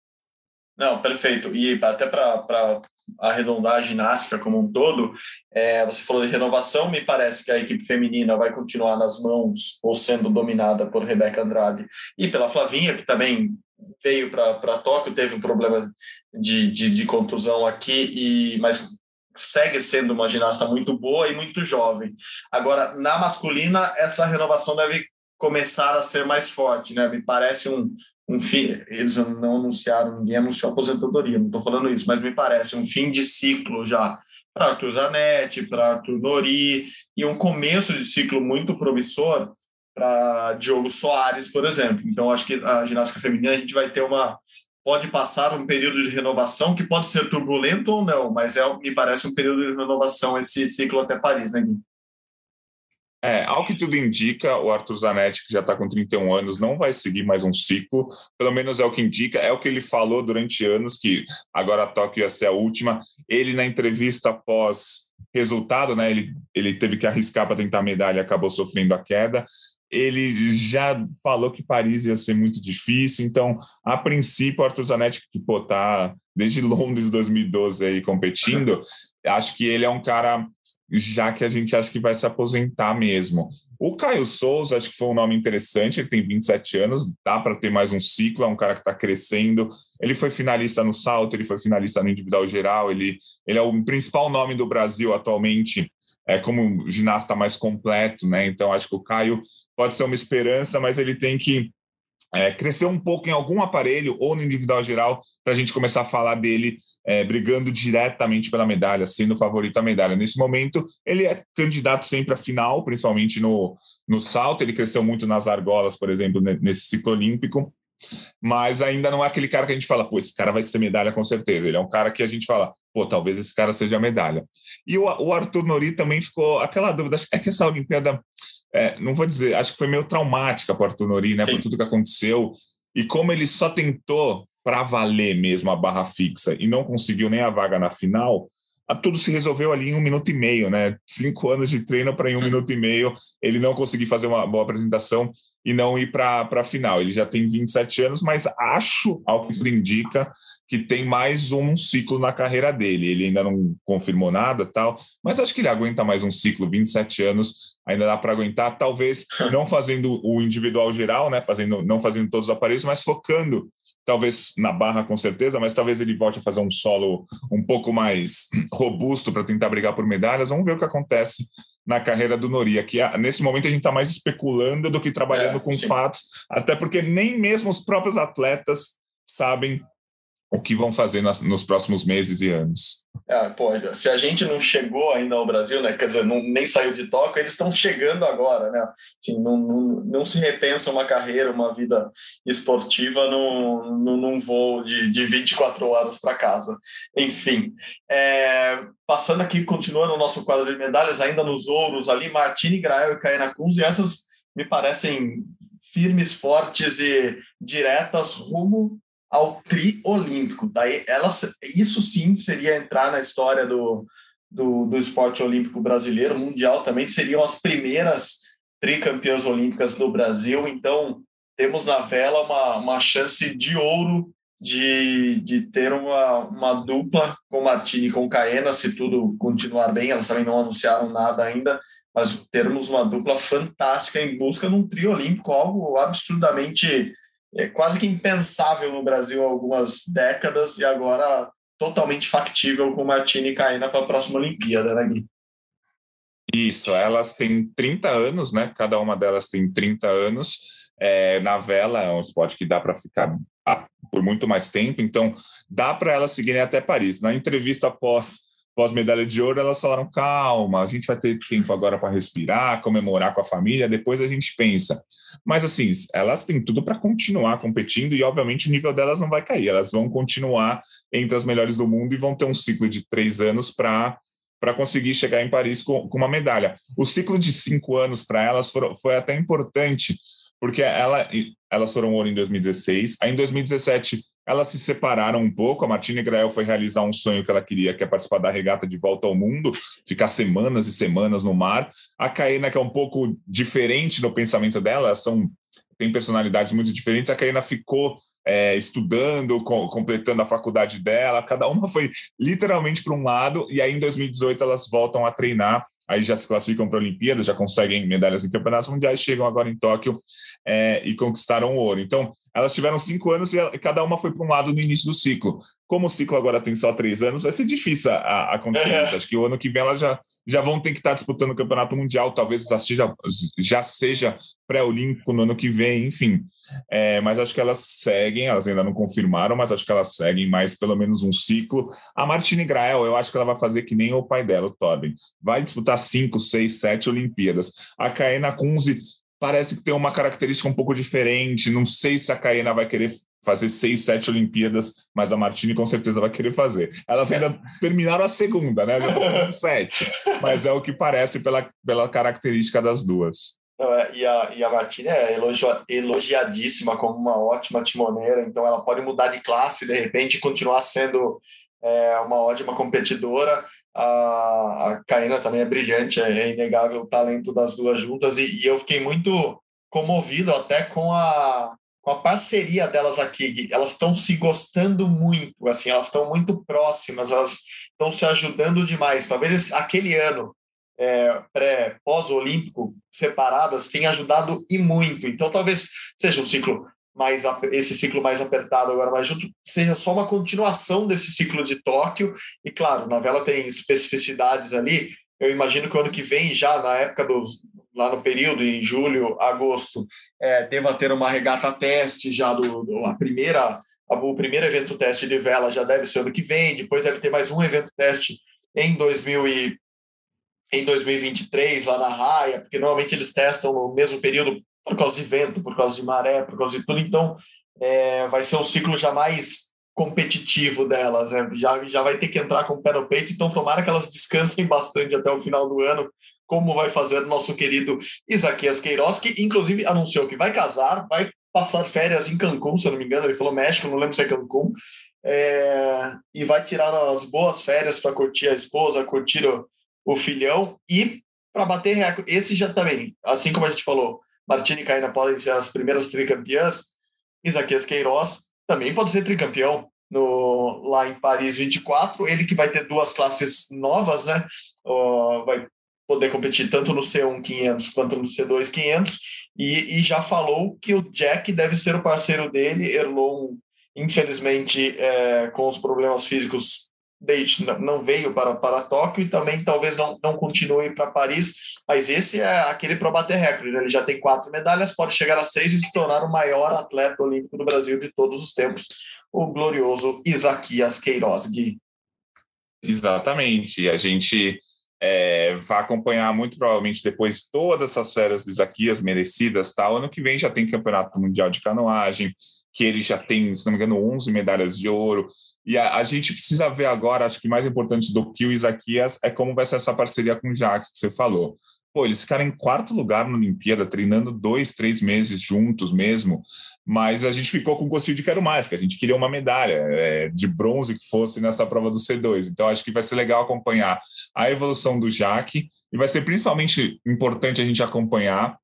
Não, perfeito. E até para arredondar a ginástica como um todo, é, você falou de renovação, me parece que a equipe feminina vai continuar nas mãos ou sendo dominada por Rebeca Andrade e pela Flavinha, que também veio para Tóquio, teve um problema de, de, de, contusão aqui, e mas segue sendo uma ginasta muito boa e muito jovem. Agora, na masculina, essa renovação deve começar a ser mais forte, né? Me parece um, um fim, eles não anunciaram, ninguém anunciou aposentadoria, não estou falando isso, mas me parece um fim de ciclo já para Arthur Zanetti, para Arthur Nori, e um começo de ciclo muito promissor para Diogo Soares, por exemplo. Então, acho que a ginástica feminina a gente vai ter uma. Pode passar um período de renovação que pode ser turbulento ou não, mas é, me parece um período de renovação esse ciclo até Paris, né, Gui? É, ao que tudo indica, o Arthur Zanetti, que já está com 31 anos, não vai seguir mais um ciclo, pelo menos é o que indica, é o que ele falou durante anos, que agora a Tóquio ia ser a última. Ele, na entrevista após resultado, né, ele, ele teve que arriscar para tentar a medalha acabou sofrendo a queda. Ele já falou que Paris ia ser muito difícil, então, a princípio, o Arthur Zanetti, que pô, tá desde Londres 2012 aí competindo, acho que ele é um cara já que a gente acha que vai se aposentar mesmo. O Caio Souza, acho que foi um nome interessante, ele tem 27 anos, dá para ter mais um ciclo, é um cara que está crescendo. Ele foi finalista no salto, ele foi finalista no individual geral, ele, ele é o principal nome do Brasil atualmente, é como ginasta mais completo, né? Então acho que o Caio pode ser uma esperança, mas ele tem que é, crescer um pouco em algum aparelho ou no individual geral para a gente começar a falar dele é, brigando diretamente pela medalha, sendo favorito à medalha. Nesse momento, ele é candidato sempre à final, principalmente no, no salto. Ele cresceu muito nas argolas, por exemplo, nesse ciclo olímpico. Mas ainda não é aquele cara que a gente fala, pô, esse cara vai ser medalha com certeza. Ele é um cara que a gente fala, pô, talvez esse cara seja medalha. E o, o Arthur Nori também ficou aquela dúvida, é que essa Olimpíada, é, não vou dizer, acho que foi meio traumática para o Arthur Nori, né, Sim. por tudo que aconteceu. E como ele só tentou para valer mesmo a barra fixa e não conseguiu nem a vaga na final, tudo se resolveu ali em um minuto e meio, né? Cinco anos de treino para em um minuto e meio ele não conseguir fazer uma boa apresentação e não ir para a final. Ele já tem 27 anos, mas acho, ao que indica, que tem mais um ciclo na carreira dele. Ele ainda não confirmou nada, tal, mas acho que ele aguenta mais um ciclo, 27 anos, ainda dá para aguentar, talvez não fazendo o individual geral, né, fazendo não fazendo todos os aparelhos, mas focando talvez na barra com certeza, mas talvez ele volte a fazer um solo um pouco mais robusto para tentar brigar por medalhas. Vamos ver o que acontece na carreira do Nori. Aqui, nesse momento, a gente está mais especulando do que trabalhando é, com sim. fatos, até porque nem mesmo os próprios atletas sabem o que vão fazer nas, nos próximos meses e anos. É, pô, se a gente não chegou ainda ao Brasil, né, quer dizer, não, nem saiu de Tóquio, eles estão chegando agora, né? Assim, não, não, não, se repensa uma carreira, uma vida esportiva num, num, voo de, de 24 horas para casa. Enfim, é, passando aqui, continuando o nosso quadro de medalhas, ainda nos ouros ali, Martini, Grael e Caena e essas me parecem firmes, fortes e diretas rumo ao tri olímpico. Daí elas, isso sim seria entrar na história do, do, do esporte olímpico brasileiro, mundial também, seriam as primeiras tricampeãs olímpicas do Brasil. Então, temos na vela uma, uma chance de ouro de, de ter uma, uma dupla com Martini e com Caena, se tudo continuar bem. Elas também não anunciaram nada ainda, mas termos uma dupla fantástica em busca de um trio olímpico, algo absurdamente é quase que impensável no Brasil há algumas décadas e agora totalmente factível com Martini Caena para a próxima Olimpíada, né, Gui? Isso, elas têm 30 anos, né? Cada uma delas tem 30 anos. É, na vela é um esporte que dá para ficar por muito mais tempo, então dá para elas seguirem até Paris. Na entrevista após pós-medalha de ouro, elas falaram: calma, a gente vai ter tempo agora para respirar, comemorar com a família, depois a gente pensa. Mas, assim, elas têm tudo para continuar competindo e, obviamente, o nível delas não vai cair, elas vão continuar entre as melhores do mundo e vão ter um ciclo de três anos para. Para conseguir chegar em Paris com, com uma medalha. O ciclo de cinco anos para elas foi, foi até importante, porque ela, elas foram ouro em 2016. Aí, em 2017, elas se separaram um pouco. A Martina Grael foi realizar um sonho que ela queria, que é participar da regata de volta ao mundo, ficar semanas e semanas no mar. A Caena, que é um pouco diferente no pensamento dela, são tem personalidades muito diferentes. A Caena ficou é, estudando, com, completando a faculdade dela. Cada uma foi literalmente para um lado. E aí, em 2018, elas voltam a treinar aí já se classificam para a Olimpíada, já conseguem medalhas em campeonatos mundiais, chegam agora em Tóquio é, e conquistaram o ouro. Então, elas tiveram cinco anos e cada uma foi para um lado no início do ciclo. Como o ciclo agora tem só três anos, vai ser difícil a, acontecer é. isso. Acho que o ano que vem elas já, já vão ter que estar disputando o campeonato mundial, talvez já seja, já seja pré-olímpico no ano que vem, enfim. É, mas acho que elas seguem, elas ainda não confirmaram, mas acho que elas seguem mais pelo menos um ciclo. A Martine Grael, eu acho que ela vai fazer que nem o pai dela, o Tobin. Vai disputar cinco, seis, sete Olimpíadas. A Kaena Kunze parece que tem uma característica um pouco diferente. Não sei se a Caena vai querer fazer seis, sete Olimpíadas, mas a Martini com certeza vai querer fazer. Elas ainda terminaram a segunda, né? Já estão sete, mas é o que parece pela, pela característica das duas. É, e a, e a Martina é elogio, elogiadíssima como uma ótima timoneira, então ela pode mudar de classe de repente e continuar sendo é, uma ótima competidora. A, a Caína também é brilhante, é, inegável o talento das duas juntas, e, e, eu fiquei muito comovido até com a, com a parceria delas aqui. Elas estão se gostando muito, assim, elas estão muito próximas, elas estão se ajudando demais. Talvez aquele ano é, pré, pós-olímpico separadas tem ajudado e muito. Então, talvez seja um ciclo mais esse ciclo mais apertado agora mais junto seja só uma continuação desse ciclo de Tóquio. E claro na vela tem especificidades ali. Eu imagino que o ano que vem já na época dos lá no período em julho agosto é, deva ter uma regata teste já do, do a primeira o primeiro evento teste de vela já deve ser ano que vem. Depois deve ter mais um evento teste em 2000 e em 2023 lá na Raia, porque normalmente eles testam no mesmo período por causa de vento, por causa de maré, por causa de tudo. Então, é, vai ser um ciclo já mais competitivo delas, né? já, já vai ter que entrar com o pé no peito. Então, tomara que elas descansem bastante até o final do ano, como vai fazer nosso querido Isaquias Queiroz, que inclusive anunciou que vai casar, vai passar férias em Cancún, se eu não me engano, ele falou México, não lembro se é Cancún, é, e vai tirar as boas férias para curtir a esposa, curtir o, o filhão e para bater recorde. Esse já também, assim como a gente falou, Martini e Caína podem ser as primeiras tricampeãs, Isaquias Queiroz também pode ser tricampeão no, lá em Paris 24. Ele que vai ter duas classes novas, né? Uh, vai poder competir tanto no C1 500 quanto no C2 500 e, e, já falou que o Jack deve ser o parceiro dele. Erlon, infelizmente, é, com os problemas físicos não veio para, para Tóquio e também talvez não, não continue para Paris, mas esse é aquele para bater recorde. Né? Ele já tem quatro medalhas, pode chegar a seis e se tornar o maior atleta olímpico do Brasil de todos os tempos, o glorioso Isaquias Queiroz. Gui. Exatamente. A gente é, vai acompanhar muito provavelmente depois todas essas férias do Isaquias merecidas. Tá? Ano que vem já tem Campeonato Mundial de Canoagem, que ele já tem, se não me engano, 11 medalhas de ouro. E a, a, gente precisa ver agora, acho que mais importante do que o Isaquias é como vai ser essa parceria com o Jacques, que você falou. Pô, eles ficaram em quarto lugar na Olimpíada, treinando dois, três meses juntos mesmo, mas a gente ficou com gostinho de quero mais, porque a gente queria uma medalha é, de bronze que fosse nessa prova do C2. Então, acho que vai ser legal acompanhar a evolução do Jaque, e vai ser principalmente importante a gente acompanhar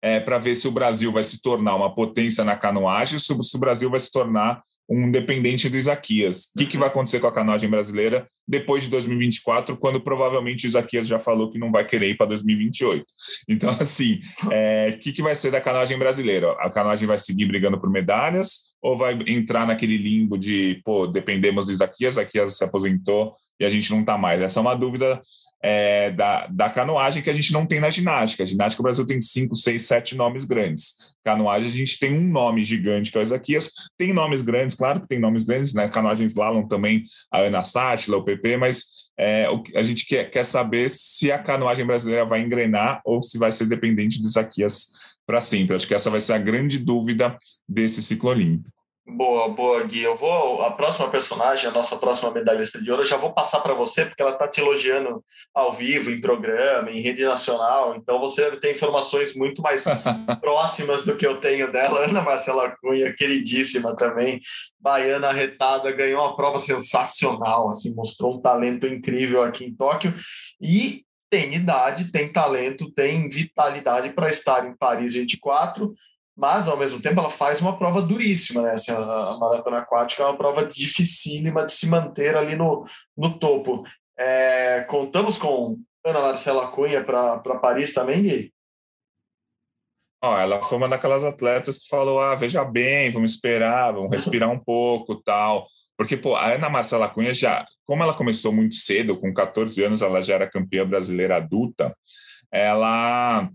é, para ver se o Brasil vai se tornar uma potência na canoagem, se o Brasil vai se tornar um dependente do Isaquias. O que, que vai acontecer com a canoagem brasileira depois de 2024, quando provavelmente o Isaquias já falou que não vai querer ir para 2028? Então, assim, o é, que, que vai ser da canoagem brasileira? A canoagem vai seguir brigando por medalhas ou vai entrar naquele limbo de, pô, dependemos do Isaquias, Isaquias se aposentou e a gente não está mais? Essa é uma dúvida é, da, da canoagem que a gente não tem na ginástica. A ginástica o Brasil tem cinco, seis, sete nomes grandes. Canoagem a gente tem um nome gigante que é o Isaquias. Tem nomes grandes, claro que tem nomes grandes, né? Canoagem slalom também, a Ana Sátila, o PP, mas é, a gente quer, quer saber se a canoagem brasileira vai engrenar ou se vai ser dependente do Isaquias para sempre. Acho que essa vai ser a grande dúvida desse ciclo olímpico. Boa, boa, Gui. Eu vou. A próxima personagem, a nossa próxima medalhista de ouro, eu já vou passar para você, porque ela está te elogiando ao vivo, em programa, em rede nacional. Então você tem informações muito mais próximas do que eu tenho dela. Ana Marcela Cunha, queridíssima também, baiana arretada, ganhou uma prova sensacional, assim, mostrou um talento incrível aqui em Tóquio. E tem idade, tem talento, tem vitalidade para estar em Paris 24 mas ao mesmo tempo ela faz uma prova duríssima, né? Assim, a, maratona aquática é uma prova dificílima de se manter ali no, no topo. É, contamos com Ana Marcela Cunha para Paris também, Gui? Oh, ela foi uma daquelas atletas que falou: ah, veja bem, vamos esperar, vamos respirar um pouco tal. Porque, pô, a Ana Marcela Cunha já, como ela começou muito cedo, com 14 anos, ela já era campeã brasileira adulta, ela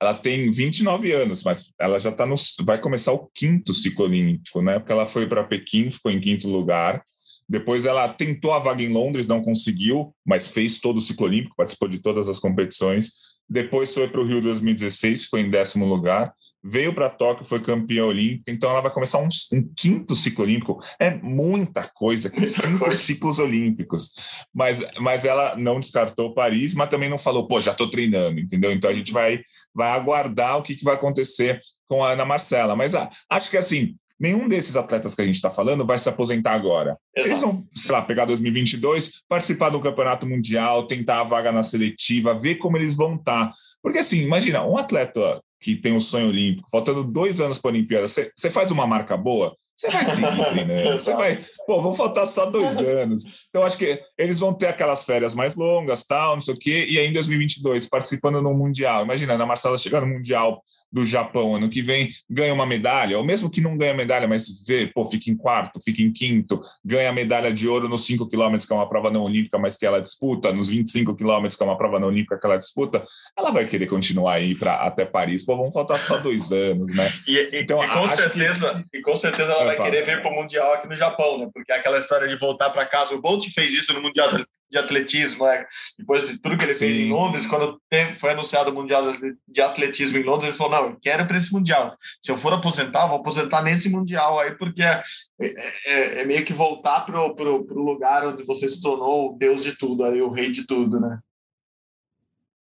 ela tem 29 anos, mas ela já está no. vai começar o quinto ciclo olímpico, né? Porque ela foi para Pequim, ficou em quinto lugar. Depois ela tentou a vaga em Londres, não conseguiu, mas fez todo o ciclo olímpico, participou de todas as competições. Depois foi para o Rio 2016, foi em décimo lugar veio para Tóquio, foi campeã olímpica, então ela vai começar um, um quinto ciclo olímpico. É muita coisa, muita cinco coisa. ciclos olímpicos. Mas, mas ela não descartou Paris, mas também não falou, pô, já estou treinando, entendeu? Então a gente vai, vai aguardar o que, que vai acontecer com a Ana Marcela. Mas ah, acho que assim, nenhum desses atletas que a gente está falando vai se aposentar agora. Exato. Eles vão, sei lá, pegar 2022, participar do campeonato mundial, tentar a vaga na seletiva, ver como eles vão estar. Tá. Porque assim, imagina, um atleta que tem um sonho olímpico, faltando dois anos para a Olimpíada, você faz uma marca boa, você vai seguir, né? Você vai, pô, vão faltar só dois anos. Então, acho que eles vão ter aquelas férias mais longas, tal, não sei o quê, e aí em 2022, participando no Mundial. Imagina, a Marcela chegar no Mundial do Japão ano que vem, ganha uma medalha, ou mesmo que não ganha medalha, mas vê, pô, fica em quarto, fica em quinto, ganha medalha de ouro nos 5 quilômetros, que é uma prova não olímpica, mas que ela disputa, nos 25 quilômetros, que é uma prova não olímpica que ela disputa, ela vai querer continuar aí para até Paris. Pô, vão faltar só dois anos, né? E, e, então, e com certeza, que... e com certeza ela vai querer vir para o Mundial aqui no Japão, né? Porque é aquela história de voltar para casa. O Bolt fez isso no Mundial de Atletismo, né? Depois de tudo que ele Sim. fez em Londres, quando teve, foi anunciado o Mundial de Atletismo em Londres, ele falou: não, eu quero para esse Mundial. Se eu for aposentar, vou aposentar nesse Mundial aí, porque é, é, é meio que voltar para o lugar onde você se tornou o Deus de tudo, aí, o rei de tudo, né?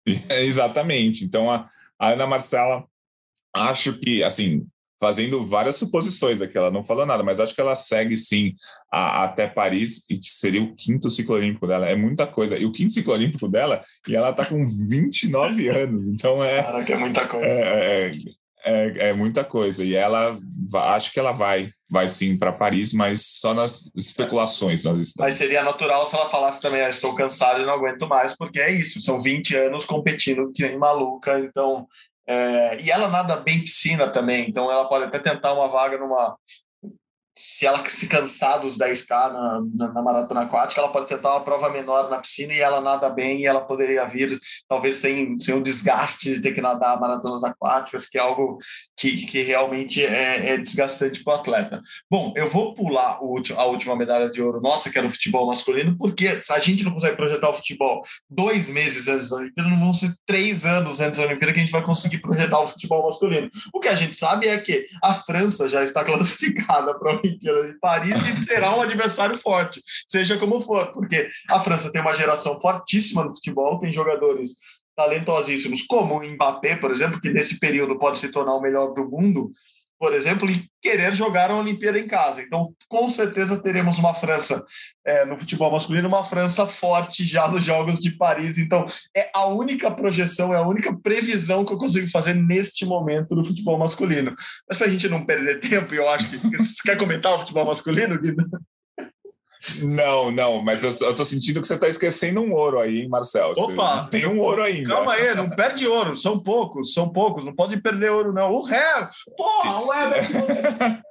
É, exatamente. Então, a, a Ana Marcela, acho que, assim, fazendo várias suposições aqui, ela não falou nada, mas acho que ela segue sim a, até Paris e seria o quinto ciclo olímpico dela. É muita coisa. E o quinto ciclo olímpico dela, e ela tá com 29 anos, então é. Caraca, é muita coisa. É, é, é, é muita coisa. E ela, acho que ela vai, vai sim para Paris, mas só nas especulações nós estamos. Mas seria natural se ela falasse também, ah, estou cansada e não aguento mais, porque é isso, são 20 anos competindo que nem maluca, então é, e ela nada bem piscina também, então ela pode até tentar uma vaga numa, se ela se cansar dos 10K na, na, na, maratona aquática, ela pode tentar uma prova menor na piscina e ela nada bem e ela poderia vir, talvez sem, sem o desgaste de ter que nadar maratonas aquáticas, que é algo que, que realmente é, é desgastante para o atleta. Bom, eu vou pular o, a última medalha de ouro nossa, que era o futebol masculino, porque a gente não consegue projetar o futebol dois meses antes da Olimpíada, não vão ser três anos antes da Olimpíada que a gente vai conseguir projetar o futebol masculino. O que a gente sabe é que a França já está classificada para Olimpíada de Paris e será um adversário forte, seja como for, porque a França tem uma geração fortíssima no futebol, tem jogadores talentosíssimos, como o Mbappé, por exemplo, que nesse período pode se tornar o melhor do mundo, por exemplo, e querer jogar a Olimpíada em casa. Então, com certeza teremos uma França é, no futebol masculino, uma França forte já nos Jogos de Paris. Então, é a única projeção, é a única previsão que eu consigo fazer neste momento no futebol masculino. Mas para a gente não perder tempo, eu acho que você quer comentar o futebol masculino, Guido? Não, não, mas eu, eu tô sentindo que você tá esquecendo um ouro aí, hein, Marcel? Opa! Você, tem um ouro ainda. Calma aí, não perde ouro, são poucos, são poucos, não pode perder ouro, não. O ré, porra, o Everton.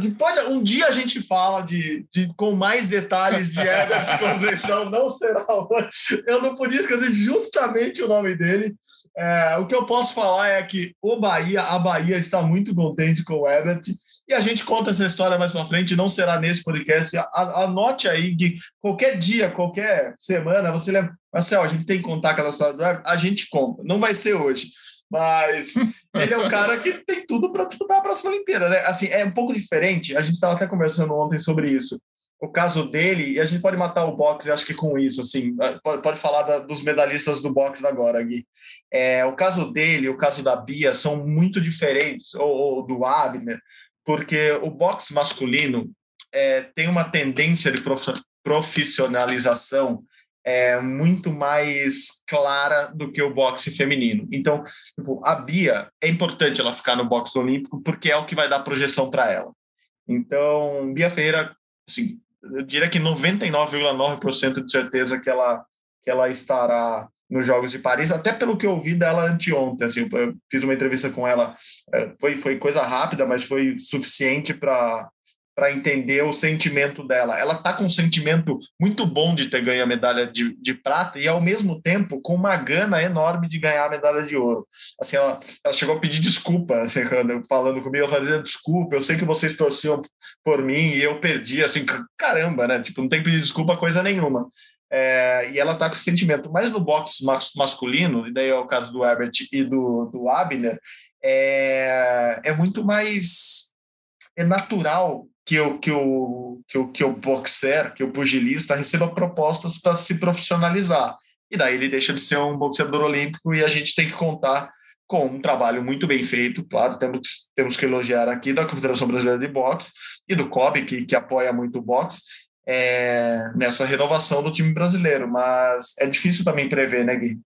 Depois, um dia a gente fala de, de com mais detalhes de Everton Conceição, não será hoje. Eu não podia esquecer justamente o nome dele. É, o que eu posso falar é que o Bahia, a Bahia está muito contente com o Ebert e a gente conta essa história mais para frente, não será nesse podcast. Anote aí que qualquer dia, qualquer semana, você lembra, Marcel, a gente tem que contar aquela história do Ebert, a gente conta, não vai ser hoje. Mas ele é o cara que tem tudo para disputar a próxima Olimpíada, né? Assim, é um pouco diferente. A gente estava até conversando ontem sobre isso o caso dele, e a gente pode matar o boxe, acho que com isso, assim, pode, pode falar da, dos medalhistas do boxe agora, Gui. É, o caso dele, o caso da Bia são muito diferentes, ou, ou do Abner, porque o boxe masculino é, tem uma tendência de prof, profissionalização é, muito mais clara do que o boxe feminino. Então, tipo, a Bia, é importante ela ficar no boxe olímpico, porque é o que vai dar projeção para ela. Então, Bia Feira, assim, eu diria que 99,9% de certeza que ela, que ela estará nos Jogos de Paris, até pelo que eu vi dela anteontem, assim, eu fiz uma entrevista com ela, é, foi, foi coisa rápida, mas foi suficiente para para entender o sentimento dela. Ela está com um sentimento muito bom de ter ganho a medalha de, de prata e, ao mesmo tempo, com uma gana enorme de ganhar a medalha de ouro. Assim, ela, ela chegou a pedir desculpa, assim, falando comigo, ela fazia desculpa, eu sei que vocês torciam por mim e eu perdi, assim, caramba, né? Tipo, não tem que pedir desculpa coisa nenhuma. É, e ela está com esse sentimento. Mas no boxe masculino, e daí é o caso do Herbert e do, do Abner, é, é muito mais é natural que o, que o, que o, que o boxer, que o pugilista receba propostas para se profissionalizar. E daí ele deixa de ser um boxeador olímpico e a gente tem que contar com um trabalho muito bem feito, claro, temos, temos que elogiar aqui da Confederação Brasileira de Boxe e do COB, que, que apoia muito o boxe, é, nessa renovação do time brasileiro, mas é difícil também prever, né, Gui?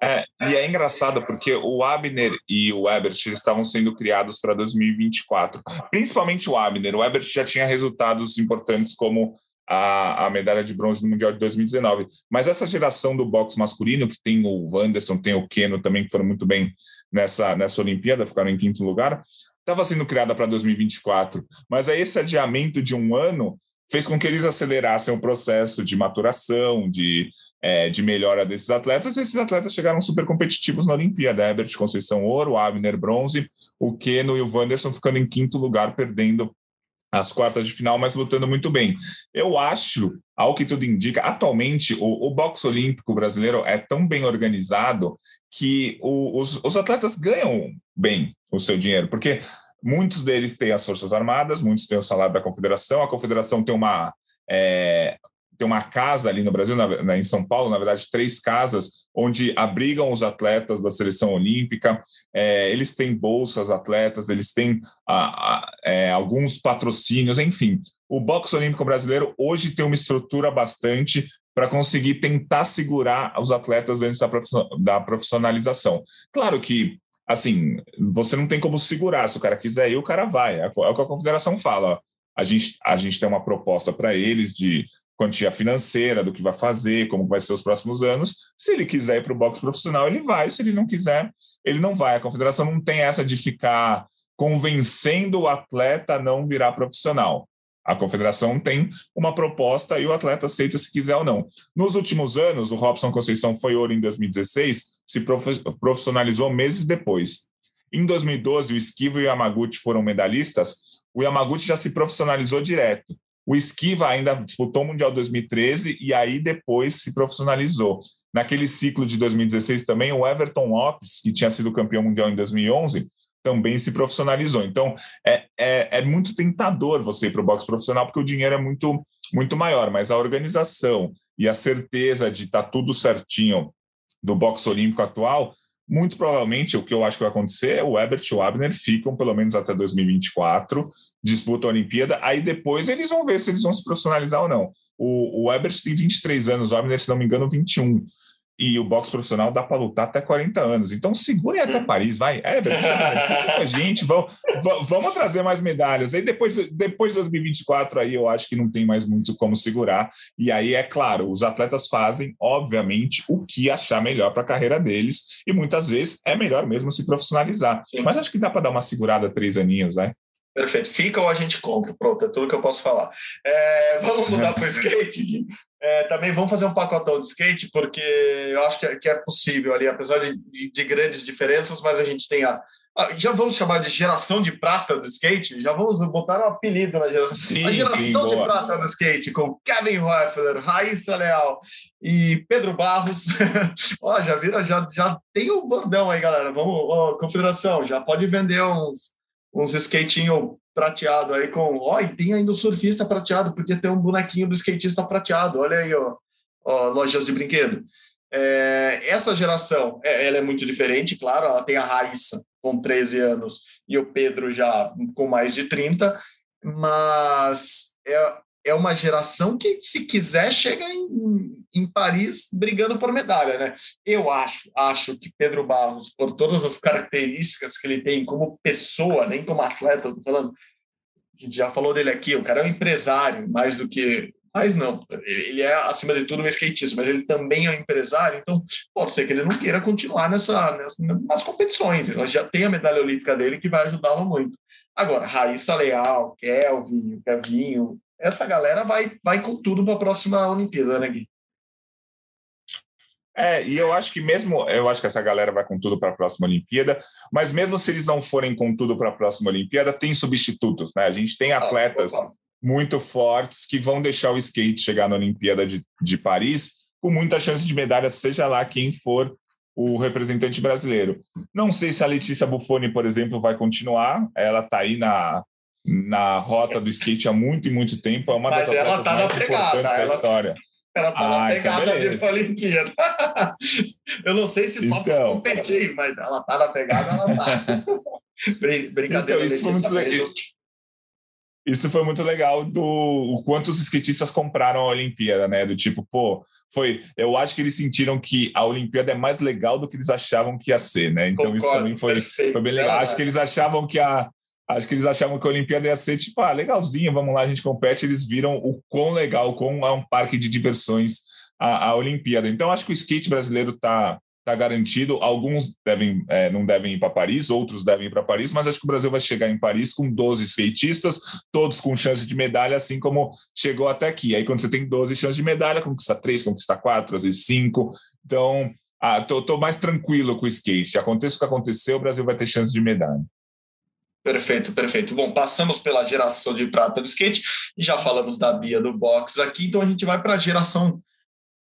É, e é engraçado porque o Abner e o Ebert estavam sendo criados para 2024, principalmente o Abner. O Ebert já tinha resultados importantes como a, a medalha de bronze no Mundial de 2019. Mas essa geração do boxe masculino, que tem o Wanderson, tem o Keno também, que foram muito bem nessa, nessa Olimpíada, ficaram em quinto lugar, estava sendo criada para 2024. Mas aí esse adiamento de um ano fez com que eles acelerassem o processo de maturação, de, é, de melhora desses atletas, e esses atletas chegaram super competitivos na Olimpíada. Herbert Conceição Ouro, Abner Bronze, o Keno e o Wanderson ficando em quinto lugar, perdendo as quartas de final, mas lutando muito bem. Eu acho, ao que tudo indica, atualmente o, o boxe olímpico brasileiro é tão bem organizado que o, os, os atletas ganham bem o seu dinheiro, porque Muitos deles têm as Forças Armadas, muitos têm o salário da Confederação. A Confederação tem uma, é, tem uma casa ali no Brasil, na, na, em São Paulo, na verdade, três casas, onde abrigam os atletas da seleção olímpica. É, eles têm bolsas atletas, eles têm a, a, é, alguns patrocínios, enfim. O boxe olímpico brasileiro hoje tem uma estrutura bastante para conseguir tentar segurar os atletas antes da profissionalização. Claro que assim, você não tem como segurar. Se o cara quiser ir, o cara vai. É, o que a confederação fala. A gente, a gente tem uma proposta para eles de quantia financeira, do que vai fazer, como vai ser os próximos anos. Se ele quiser ir para o boxe profissional, ele vai. Se ele não quiser, ele não vai. A confederação não tem essa de ficar convencendo o atleta a não virar profissional. A confederação tem uma proposta e o atleta aceita se quiser ou não. Nos últimos anos, o Robson Conceição foi ouro em 2016, se profissionalizou meses depois. Em 2012, o Esquiva e o Yamaguchi foram medalhistas. O Yamaguchi já se profissionalizou direto. O Esquiva ainda disputou o Mundial 2013 e aí depois se profissionalizou. Naquele ciclo de 2016 também, o Everton Lopes, que tinha sido campeão mundial em 2011, também se profissionalizou. Então, é, é, é muito tentador você ir para o boxe profissional, porque o dinheiro é muito, muito maior, mas a organização e a certeza de estar tá tudo certinho do boxe olímpico atual, muito provavelmente o que eu acho que vai acontecer é o Ebert e o Abner ficam pelo menos até 2024, disputam a Olimpíada, aí depois eles vão ver se eles vão se profissionalizar ou não. O, o Ebert tem 23 anos, o Abner, se não me engano, 21 e o boxe profissional dá para lutar até 40 anos. Então segurem até hum. Paris, vai. É, fica com a gente, vamos, vamos trazer mais medalhas. Aí depois, depois de 2024, aí eu acho que não tem mais muito como segurar. E aí, é claro, os atletas fazem, obviamente, o que achar melhor para a carreira deles, e muitas vezes é melhor mesmo se profissionalizar. Sim. Mas acho que dá para dar uma segurada três aninhos, né? Perfeito. Fica ou a gente compra. Pronto, é tudo que eu posso falar. É, vamos mudar para o skate. É, também vamos fazer um pacotão de skate, porque eu acho que é, que é possível ali, apesar de, de, de, grandes diferenças, mas a gente tem a. Já vamos chamar de geração de prata do skate? Já vamos botar um apelido na geração. Sim, a geração sim, de prata do skate, com Kevin Hoeffler, Raíssa Leal e Pedro Barros. ó, já vira, já, já tem o um bordão aí, galera. Vamos, ó, confederação, já pode vender uns, uns skatinho prateado aí com. Ó, e tem ainda o surfista prateado, podia ter um bonequinho do skatista prateado. Olha aí, ó, ó lojas de brinquedo. É, essa geração, é, ela é muito diferente, claro, ela tem a Raíssa com 13 anos e o Pedro já com mais de 30, mas é, é uma geração que, se quiser, chega em, em Paris brigando por medalha, né? Eu acho, acho que Pedro Barros, por todas as características que ele tem como pessoa, nem como atleta, tô falando, a gente já falou dele aqui, o cara é um empresário, mais do que. Mas não, ele é, acima de tudo, um skatista, mas ele também é um empresário, então pode ser que ele não queira continuar nessa, nessa, nas competições. Ele já tem a medalha olímpica dele que vai ajudá-lo muito. Agora, Raíssa Leal, Kelvin, Kevinho, essa galera vai, vai com tudo para a próxima Olimpíada, né, Gui? É, e eu acho que mesmo, eu acho que essa galera vai com tudo para a próxima Olimpíada, mas mesmo se eles não forem com tudo para a próxima Olimpíada, tem substitutos, né? A gente tem ah, atletas ah, muito fortes que vão deixar o skate chegar na Olimpíada de, de Paris com muita chance de medalha, seja lá quem for o representante brasileiro. Não sei se a Letícia Buffoni, por exemplo, vai continuar, ela está aí na, na rota do skate há muito e muito tempo, é uma Mas das atletas tá mais importantes da história. Ela tá na ah, então pegada então de Olimpíada. Eu não sei se só então, para competir, mas ela tá na pegada, ela tá. Brincadeira. Então, isso foi muito legal. Isso foi muito legal do o quanto os skatistas compraram a Olimpíada, né? Do tipo, pô, foi. Eu acho que eles sentiram que a Olimpíada é mais legal do que eles achavam que ia ser, né? Então Concordo, isso também foi, foi bem legal. Acho que eles achavam que a, Acho que eles achavam que a Olimpíada ia ser tipo, ah, legalzinho, vamos lá, a gente compete. Eles viram o quão legal, quão é um parque de diversões a, a Olimpíada. Então, acho que o skate brasileiro está tá garantido. Alguns devem, é, não devem ir para Paris, outros devem ir para Paris, mas acho que o Brasil vai chegar em Paris com 12 skatistas, todos com chance de medalha, assim como chegou até aqui. Aí, quando você tem 12 chances de medalha, conquista 3, conquista 4, às vezes 5. Então, ah, tô, tô mais tranquilo com o skate. Aconteça o que acontecer, o Brasil vai ter chance de medalha. Perfeito, perfeito. Bom, passamos pela geração de prata do skate e já falamos da Bia do boxe aqui, então a gente vai para a geração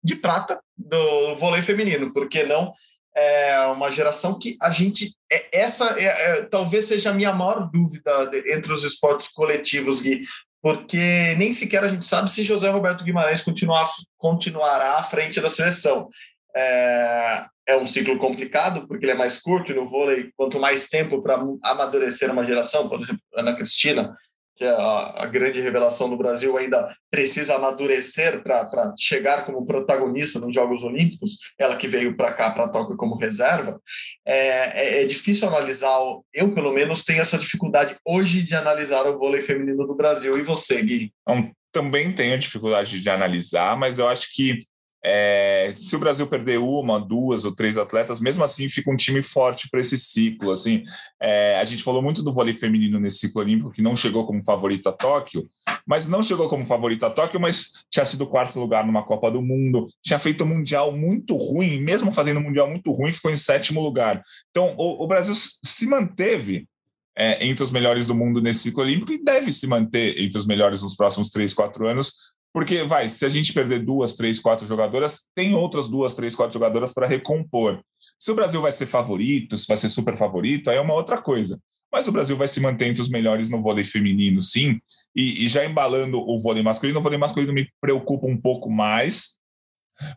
de prata do vôlei feminino, porque não é uma geração que a gente é, essa é, é, talvez seja a minha maior dúvida de, entre os esportes coletivos Gui, porque nem sequer a gente sabe se José Roberto Guimarães continuar, continuará à frente da seleção. É, é um ciclo complicado, porque ele é mais curto no vôlei, quanto mais tempo para amadurecer uma geração, por exemplo, Ana Cristina, que é a, a grande revelação do Brasil, ainda precisa amadurecer para chegar como protagonista nos Jogos Olímpicos, ela que veio para cá, para Tóquio, como reserva, é, é, é, difícil analisar, eu pelo menos tenho essa dificuldade hoje de analisar o vôlei feminino do Brasil. E você, Gui? Então, também tenho dificuldade de analisar, mas eu acho que é, se o Brasil perder uma, duas ou três atletas, mesmo assim fica um time forte para esse ciclo. Assim, é, a gente falou muito do vôlei feminino nesse ciclo olímpico, que não chegou como favorito a Tóquio, mas não chegou como favorito a Tóquio, mas tinha sido quarto lugar numa Copa do Mundo, tinha feito um mundial muito ruim, mesmo fazendo um mundial muito ruim, ficou em sétimo lugar. Então, o, o Brasil se manteve é, entre os melhores do mundo nesse ciclo olímpico e deve se manter entre os melhores nos próximos três, quatro anos, porque, vai, se a gente perder duas, três, quatro jogadoras, tem outras duas, três, quatro jogadoras para recompor. Se o Brasil vai ser favorito, se vai ser super favorito, aí é uma outra coisa. Mas o Brasil vai se manter entre os melhores no vôlei feminino, sim. E, e já embalando o vôlei masculino, o vôlei masculino me preocupa um pouco mais,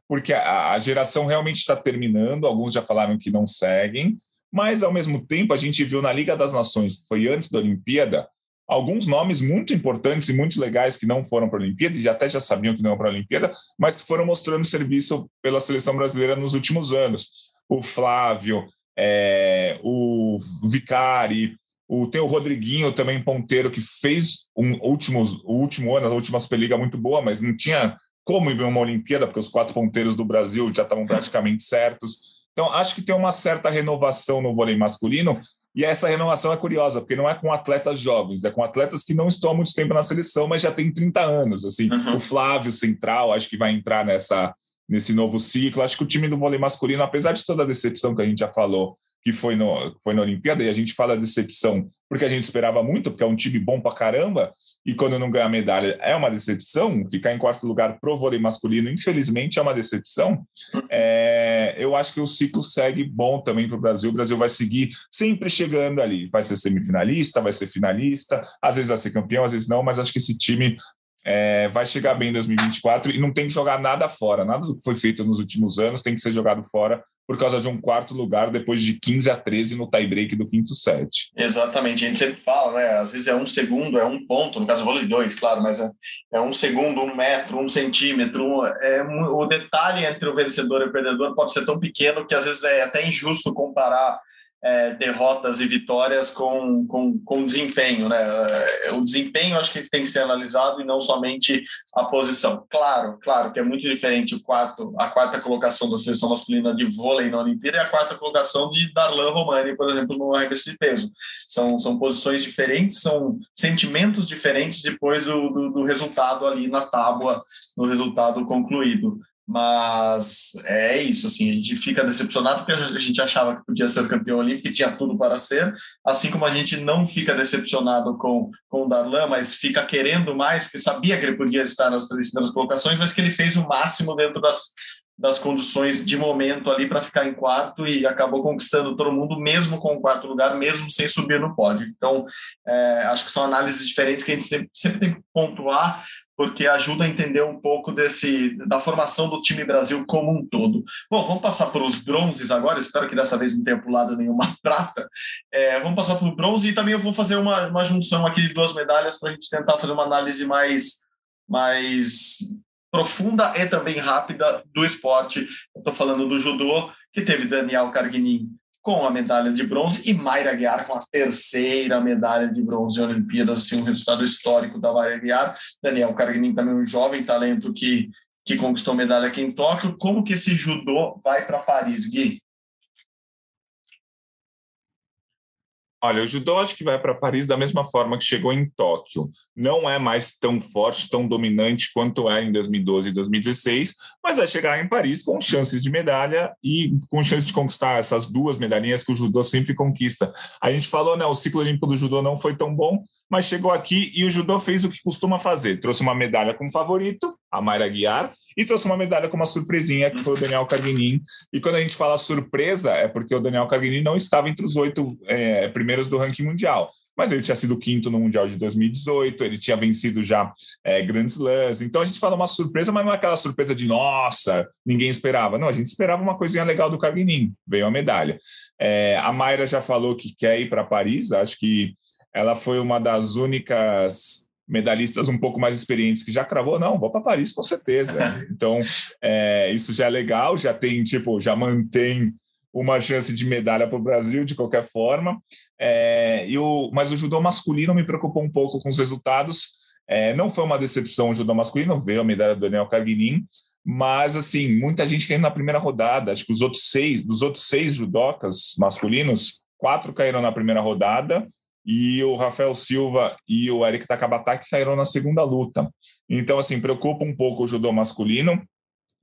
porque a, a geração realmente está terminando. Alguns já falaram que não seguem, mas ao mesmo tempo a gente viu na Liga das Nações, que foi antes da Olimpíada, alguns nomes muito importantes e muito legais que não foram para a Olimpíada, e até já sabiam que não iam para a Olimpíada, mas que foram mostrando serviço pela seleção brasileira nos últimos anos. O Flávio, é, o Vicari, o, tem o Rodriguinho também, ponteiro, que fez um últimos, o último ano, a última Superliga muito boa, mas não tinha como ir para uma Olimpíada, porque os quatro ponteiros do Brasil já estavam praticamente certos. Então, acho que tem uma certa renovação no vôlei masculino, e essa renovação é curiosa, porque não é com atletas jovens, é com atletas que não estão há muito tempo na seleção, mas já tem 30 anos. Assim, uhum. o Flávio Central, acho que vai entrar nessa nesse novo ciclo. Acho que o time do vôlei masculino, apesar de toda a decepção que a gente já falou, que foi, no, foi na Olimpíada, e a gente fala decepção porque a gente esperava muito, porque é um time bom pra caramba, e quando não ganha medalha é uma decepção, ficar em quarto lugar pro vôlei masculino, infelizmente, é uma decepção. É, eu acho que o ciclo segue bom também para o Brasil. O Brasil vai seguir sempre chegando ali. Vai ser semifinalista, vai ser finalista, às vezes vai ser campeão, às vezes não, mas acho que esse time é, vai chegar bem em 2024 e não tem que jogar nada fora. Nada do que foi feito nos últimos anos tem que ser jogado fora por causa de um quarto lugar depois de 15 a 13 no tie-break do quinto set. Exatamente, a gente sempre fala, né? Às vezes é um segundo, é um ponto, no caso do vôlei dois, claro, mas é, é, um segundo, um metro, um centímetro. Um, é, um, o detalhe entre o vencedor e o perdedor pode ser tão pequeno que às vezes é até injusto comparar é, derrotas e vitórias com, com, com desempenho. Né? É, o desempenho acho que tem que ser analisado e não somente a posição. Claro, claro que é muito diferente o quarto, a quarta colocação da seleção masculina de vôlei na Olimpíada e a quarta colocação de Darlan Romani, por exemplo, no arremesso de peso. São, são posições diferentes, são sentimentos diferentes depois do, do, do resultado ali na tábua, no resultado concluído. Mas é isso, assim, a gente fica decepcionado porque a gente achava que podia ser campeão olímpico e tinha tudo para ser, assim como a gente não fica decepcionado com, com o Darlan, mas fica querendo mais, porque sabia que ele podia estar nas três primeiras colocações, mas que ele fez o máximo dentro das, das condições de momento ali para ficar em quarto e acabou conquistando todo mundo, mesmo com o quarto lugar, mesmo sem subir no pódio. Então, é, acho que são análises diferentes que a gente sempre, sempre tem que pontuar, porque ajuda a entender um pouco desse da formação do time Brasil como um todo. Bom, vamos passar para os bronzes agora. Espero que dessa vez não tenha pulado nenhuma prata. É, vamos passar para o bronze e também eu vou fazer uma, uma junção aqui de duas medalhas para a gente tentar fazer uma análise mais mais profunda e também rápida do esporte. Estou falando do judô, que teve Daniel Carguinin com a medalha de bronze e Mayra Guiar com a terceira medalha de bronze em Olimpíadas, assim, um resultado histórico da Mayra Guiar. Daniel Carguinin também um jovem talento que, que conquistou medalha aqui em Tóquio. Como que esse judô vai para Paris, Gui? Olha, o judô acho que vai para Paris da mesma forma que chegou em Tóquio. Não é mais tão forte, tão dominante quanto é em 2012 e 2016, mas vai chegar em Paris com chances de medalha e com chances de conquistar essas duas medalhinhas que o judô sempre conquista. A gente falou, né, o ciclo olímpico do judô não foi tão bom, mas chegou aqui e o judô fez o que costuma fazer. Trouxe uma medalha como favorito, a Mayra Guiar, e trouxe uma medalha com uma surpresinha, que foi o Daniel Carguinin. E quando a gente fala surpresa, é porque o Daniel Carguinin não estava entre os oito é, primeiros do ranking mundial. Mas ele tinha sido quinto no Mundial de 2018, ele tinha vencido já é, Grand Slams. Então a gente fala uma surpresa, mas não é aquela surpresa de nossa, ninguém esperava. Não, a gente esperava uma coisinha legal do Carguinin, veio a medalha. É, a Mayra já falou que quer ir para Paris, acho que ela foi uma das únicas medalhistas um pouco mais experientes que já cravou, não, vou para Paris com certeza. Então, é, isso já é legal, já tem, tipo, já mantém uma chance de medalha para o Brasil de qualquer forma. É, e o, mas o judô masculino me preocupou um pouco com os resultados. É, não foi uma decepção o judô masculino, veio a medalha do Daniel Carguinin, mas assim, muita gente caindo na primeira rodada. Acho que os outros seis, dos outros seis judocas masculinos, quatro caíram na primeira rodada e o Rafael Silva e o Eric Takabataki caíram na segunda luta. Então, assim, preocupa um pouco o judô masculino.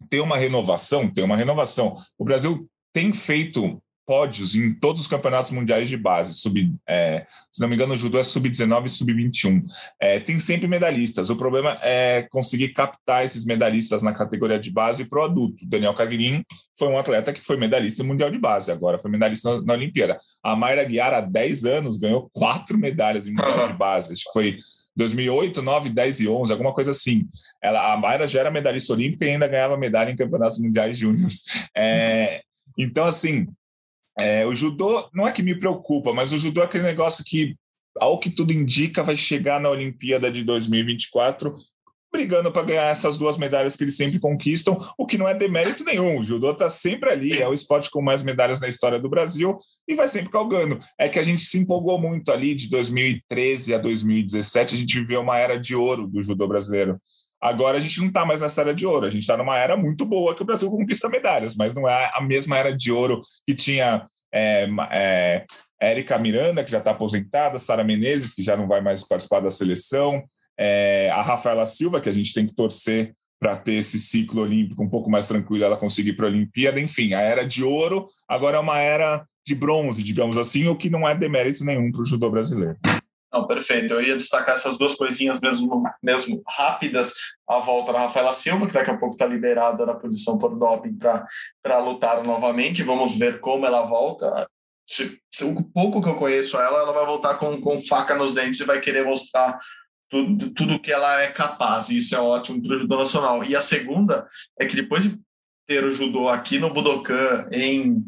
Tem uma renovação, tem uma renovação. O Brasil tem feito pódios em todos os campeonatos mundiais de base. Sub, é, se não me engano, o judô é sub-19 e sub-21. É, tem sempre medalhistas. O problema é conseguir captar esses medalhistas na categoria de base para o adulto. Daniel Cagrin foi um atleta que foi medalhista mundial de base, agora foi medalhista na, na Olimpíada. A Mayra Guiar, há 10 anos, ganhou quatro medalhas em mundial de base. Acho que foi 2008, 9, 10 e 11, alguma coisa assim. Ela, a Mayra já era medalhista olímpica e ainda ganhava medalha em campeonatos mundiais júniores. É, então, assim, é, o judô não é que me preocupa, mas o judô é aquele negócio que, ao que tudo indica, vai chegar na Olimpíada de 2024 brigando para ganhar essas duas medalhas que eles sempre conquistam, o que não é demérito nenhum. O judô está sempre ali, é o esporte com mais medalhas na história do Brasil e vai sempre calgando. É que a gente se empolgou muito ali de 2013 a 2017, a gente viveu uma era de ouro do judô brasileiro. Agora a gente não está mais nessa era de ouro, a gente está numa era muito boa que o Brasil conquista medalhas, mas não é a mesma era de ouro que tinha é, é, Érica Miranda, que já está aposentada, Sara Menezes, que já não vai mais participar da seleção, é, a Rafaela Silva, que a gente tem que torcer para ter esse ciclo olímpico um pouco mais tranquilo, ela conseguir para a Olimpíada. Enfim, a era de ouro agora é uma era de bronze, digamos assim, o que não é demérito nenhum para o judô brasileiro. Não, perfeito. Eu ia destacar essas duas coisinhas mesmo, mesmo rápidas. A volta da Rafaela Silva, que daqui a pouco está liberada da posição por doping para lutar novamente. Vamos ver como ela volta. Se, se, o pouco que eu conheço ela, ela vai voltar com, com faca nos dentes e vai querer mostrar tudo, tudo que ela é capaz. E isso é ótimo para o judô nacional. E a segunda é que depois de ter o judô aqui no Budokan, em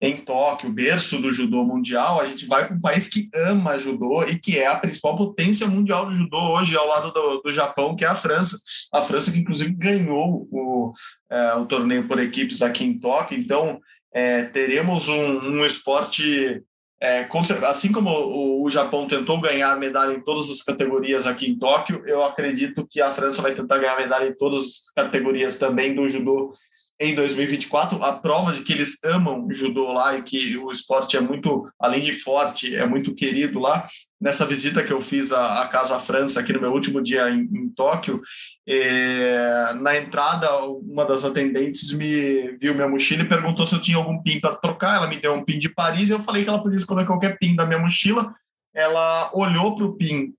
em Tóquio, berço do judô mundial, a gente vai para um país que ama judô e que é a principal potência mundial do judô hoje, ao lado do, do Japão, que é a França. A França que, inclusive, ganhou o, é, o torneio por equipes aqui em Tóquio. Então, é, teremos um, um esporte... É, assim como o, o Japão tentou ganhar medalha em todas as categorias aqui em Tóquio, eu acredito que a França vai tentar ganhar medalha em todas as categorias também do judô em 2024, a prova de que eles amam judô lá e que o esporte é muito, além de forte, é muito querido lá. Nessa visita que eu fiz à, à Casa França, aqui no meu último dia em, em Tóquio, é, na entrada, uma das atendentes me viu minha mochila e perguntou se eu tinha algum pin para trocar. Ela me deu um pin de Paris e eu falei que ela podia escolher qualquer pin da minha mochila. Ela olhou para o pin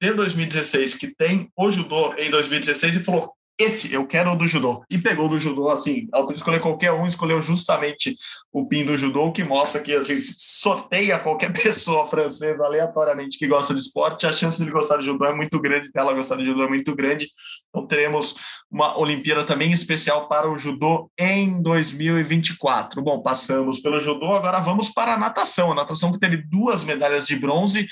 de 2016, que tem o judô em 2016, e falou: esse eu quero do judô. E pegou do judô, assim, podia escolher qualquer um, escolheu justamente o pin do judô, que mostra que, assim, sorteia qualquer pessoa francesa aleatoriamente que gosta de esporte, a chance de gostar de judô é muito grande, dela gostar de judô é muito grande. Então teremos uma Olimpíada também especial para o judô em 2024. Bom, passamos pelo judô, agora vamos para a natação. A natação que teve duas medalhas de bronze,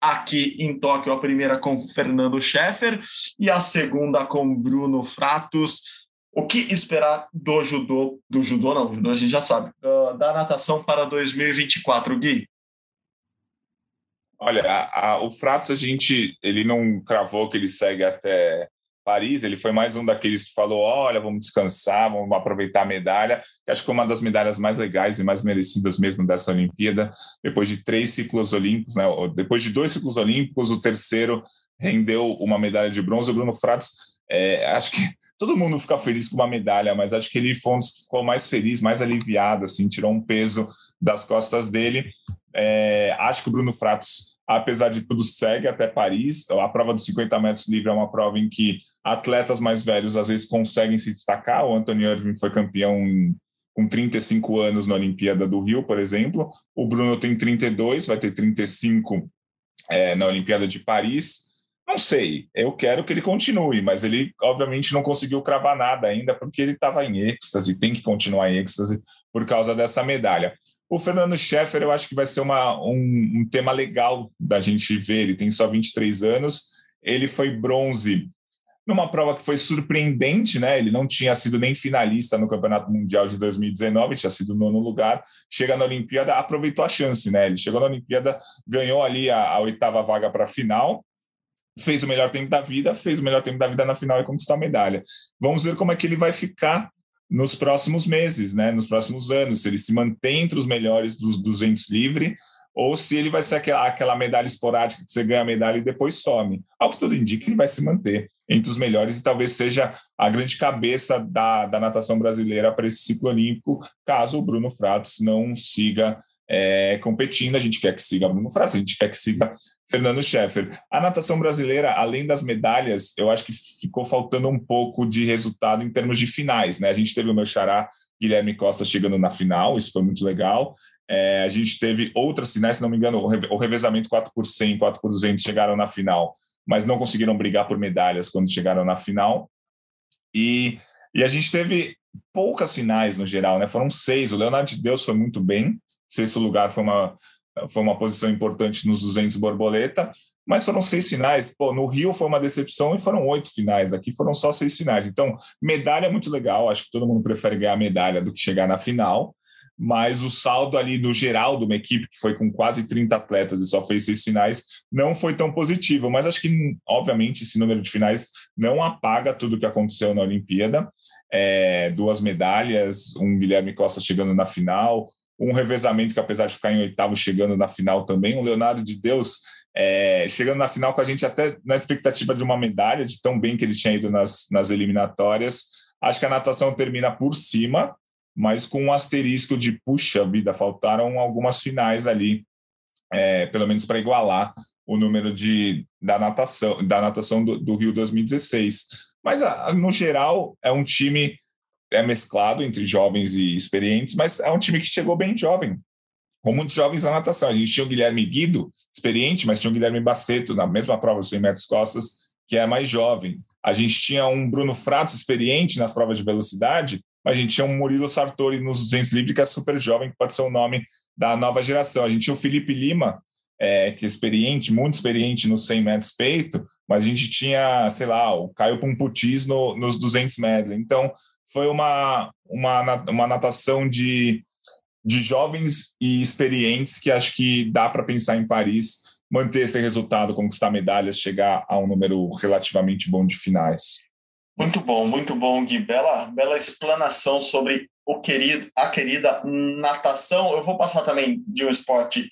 aqui em Tóquio, a primeira com Fernando Scheffer e a segunda com Bruno Fratos. O que esperar do judô, do judô não, a gente já sabe, da natação para 2024, Gui? Olha, a, a, o Fratos a gente, ele não cravou que ele segue até Paris, ele foi mais um daqueles que falou: olha, vamos descansar, vamos aproveitar a medalha, que acho que foi uma das medalhas mais legais e mais merecidas mesmo dessa Olimpíada. Depois de três ciclos olímpicos, né? depois de dois ciclos olímpicos, o terceiro rendeu uma medalha de bronze. O Bruno Fratos, é, acho que todo mundo fica feliz com uma medalha, mas acho que ele foi um dos ficou mais feliz, mais aliviado, assim, tirou um peso das costas dele. É, acho que o Bruno Fratos apesar de tudo, segue até Paris. A prova dos 50 metros livre é uma prova em que atletas mais velhos às vezes conseguem se destacar. O Anthony Irving foi campeão com 35 anos na Olimpíada do Rio, por exemplo. O Bruno tem 32, vai ter 35 é, na Olimpíada de Paris. Não sei, eu quero que ele continue, mas ele obviamente não conseguiu cravar nada ainda porque ele estava em êxtase, tem que continuar em êxtase por causa dessa medalha. O Fernando Scheffer, eu acho que vai ser uma, um, um tema legal da gente ver. Ele tem só 23 anos, ele foi bronze numa prova que foi surpreendente, né? Ele não tinha sido nem finalista no Campeonato Mundial de 2019, tinha sido nono lugar. Chega na Olimpíada, aproveitou a chance, né? Ele chegou na Olimpíada, ganhou ali a, a oitava vaga para a final fez o melhor tempo da vida, fez o melhor tempo da vida na final e conquistou a medalha. Vamos ver como é que ele vai ficar nos próximos meses, né? Nos próximos anos, se ele se mantém entre os melhores dos 200 livre ou se ele vai ser aquela, aquela medalha esporádica que você ganha a medalha e depois some. Ao que tudo indica, ele vai se manter entre os melhores e talvez seja a grande cabeça da, da natação brasileira para esse ciclo olímpico, caso o Bruno Fratos não siga é, competindo. A gente quer que siga Bruno Fratos, a gente quer que siga Fernando Scheffer. A natação brasileira, além das medalhas, eu acho que ficou faltando um pouco de resultado em termos de finais. Né? A gente teve o meu xará Guilherme Costa chegando na final, isso foi muito legal. É, a gente teve outras finais, se não me engano, o revezamento 4 por 100, 4 por 200 chegaram na final, mas não conseguiram brigar por medalhas quando chegaram na final. E, e a gente teve poucas finais no geral, né? Foram seis. O Leonardo de Deus foi muito bem, sexto lugar foi uma, foi uma posição importante nos 200 borboleta, mas foram seis finais. Pô, no Rio foi uma decepção e foram oito finais. Aqui foram só seis finais. Então, medalha é muito legal. Acho que todo mundo prefere ganhar medalha do que chegar na final mas o saldo ali no geral de uma equipe que foi com quase 30 atletas e só fez seis finais não foi tão positivo. Mas acho que, obviamente, esse número de finais não apaga tudo o que aconteceu na Olimpíada. É, duas medalhas, um Guilherme Costa chegando na final, um revezamento que, apesar de ficar em oitavo, chegando na final também, um Leonardo de Deus é, chegando na final com a gente até na expectativa de uma medalha, de tão bem que ele tinha ido nas, nas eliminatórias. Acho que a natação termina por cima, mas com um asterisco de puxa vida, faltaram algumas finais ali, é, pelo menos para igualar o número de, da natação, da natação do, do Rio 2016. Mas, no geral, é um time é mesclado entre jovens e experientes, mas é um time que chegou bem jovem, com muitos jovens na natação. A gente tinha o Guilherme Guido, experiente, mas tinha o Guilherme Baceto na mesma prova, 100 metros costas, que é mais jovem. A gente tinha um Bruno Fratos, experiente nas provas de velocidade, mas a gente tinha um Murilo Sartori nos 200 livre, que é super jovem, que pode ser o nome da nova geração. A gente tinha o Felipe Lima, é, que é experiente, muito experiente nos 100 metros peito, mas a gente tinha, sei lá, o Caio Pumputis no, nos 200 metros. Então, foi uma, uma, uma natação de, de jovens e experientes que acho que dá para pensar em Paris, manter esse resultado, conquistar medalhas, chegar a um número relativamente bom de finais. Muito bom, muito bom, Gui. Bela, bela explanação sobre o querido, a querida natação. Eu vou passar também de um esporte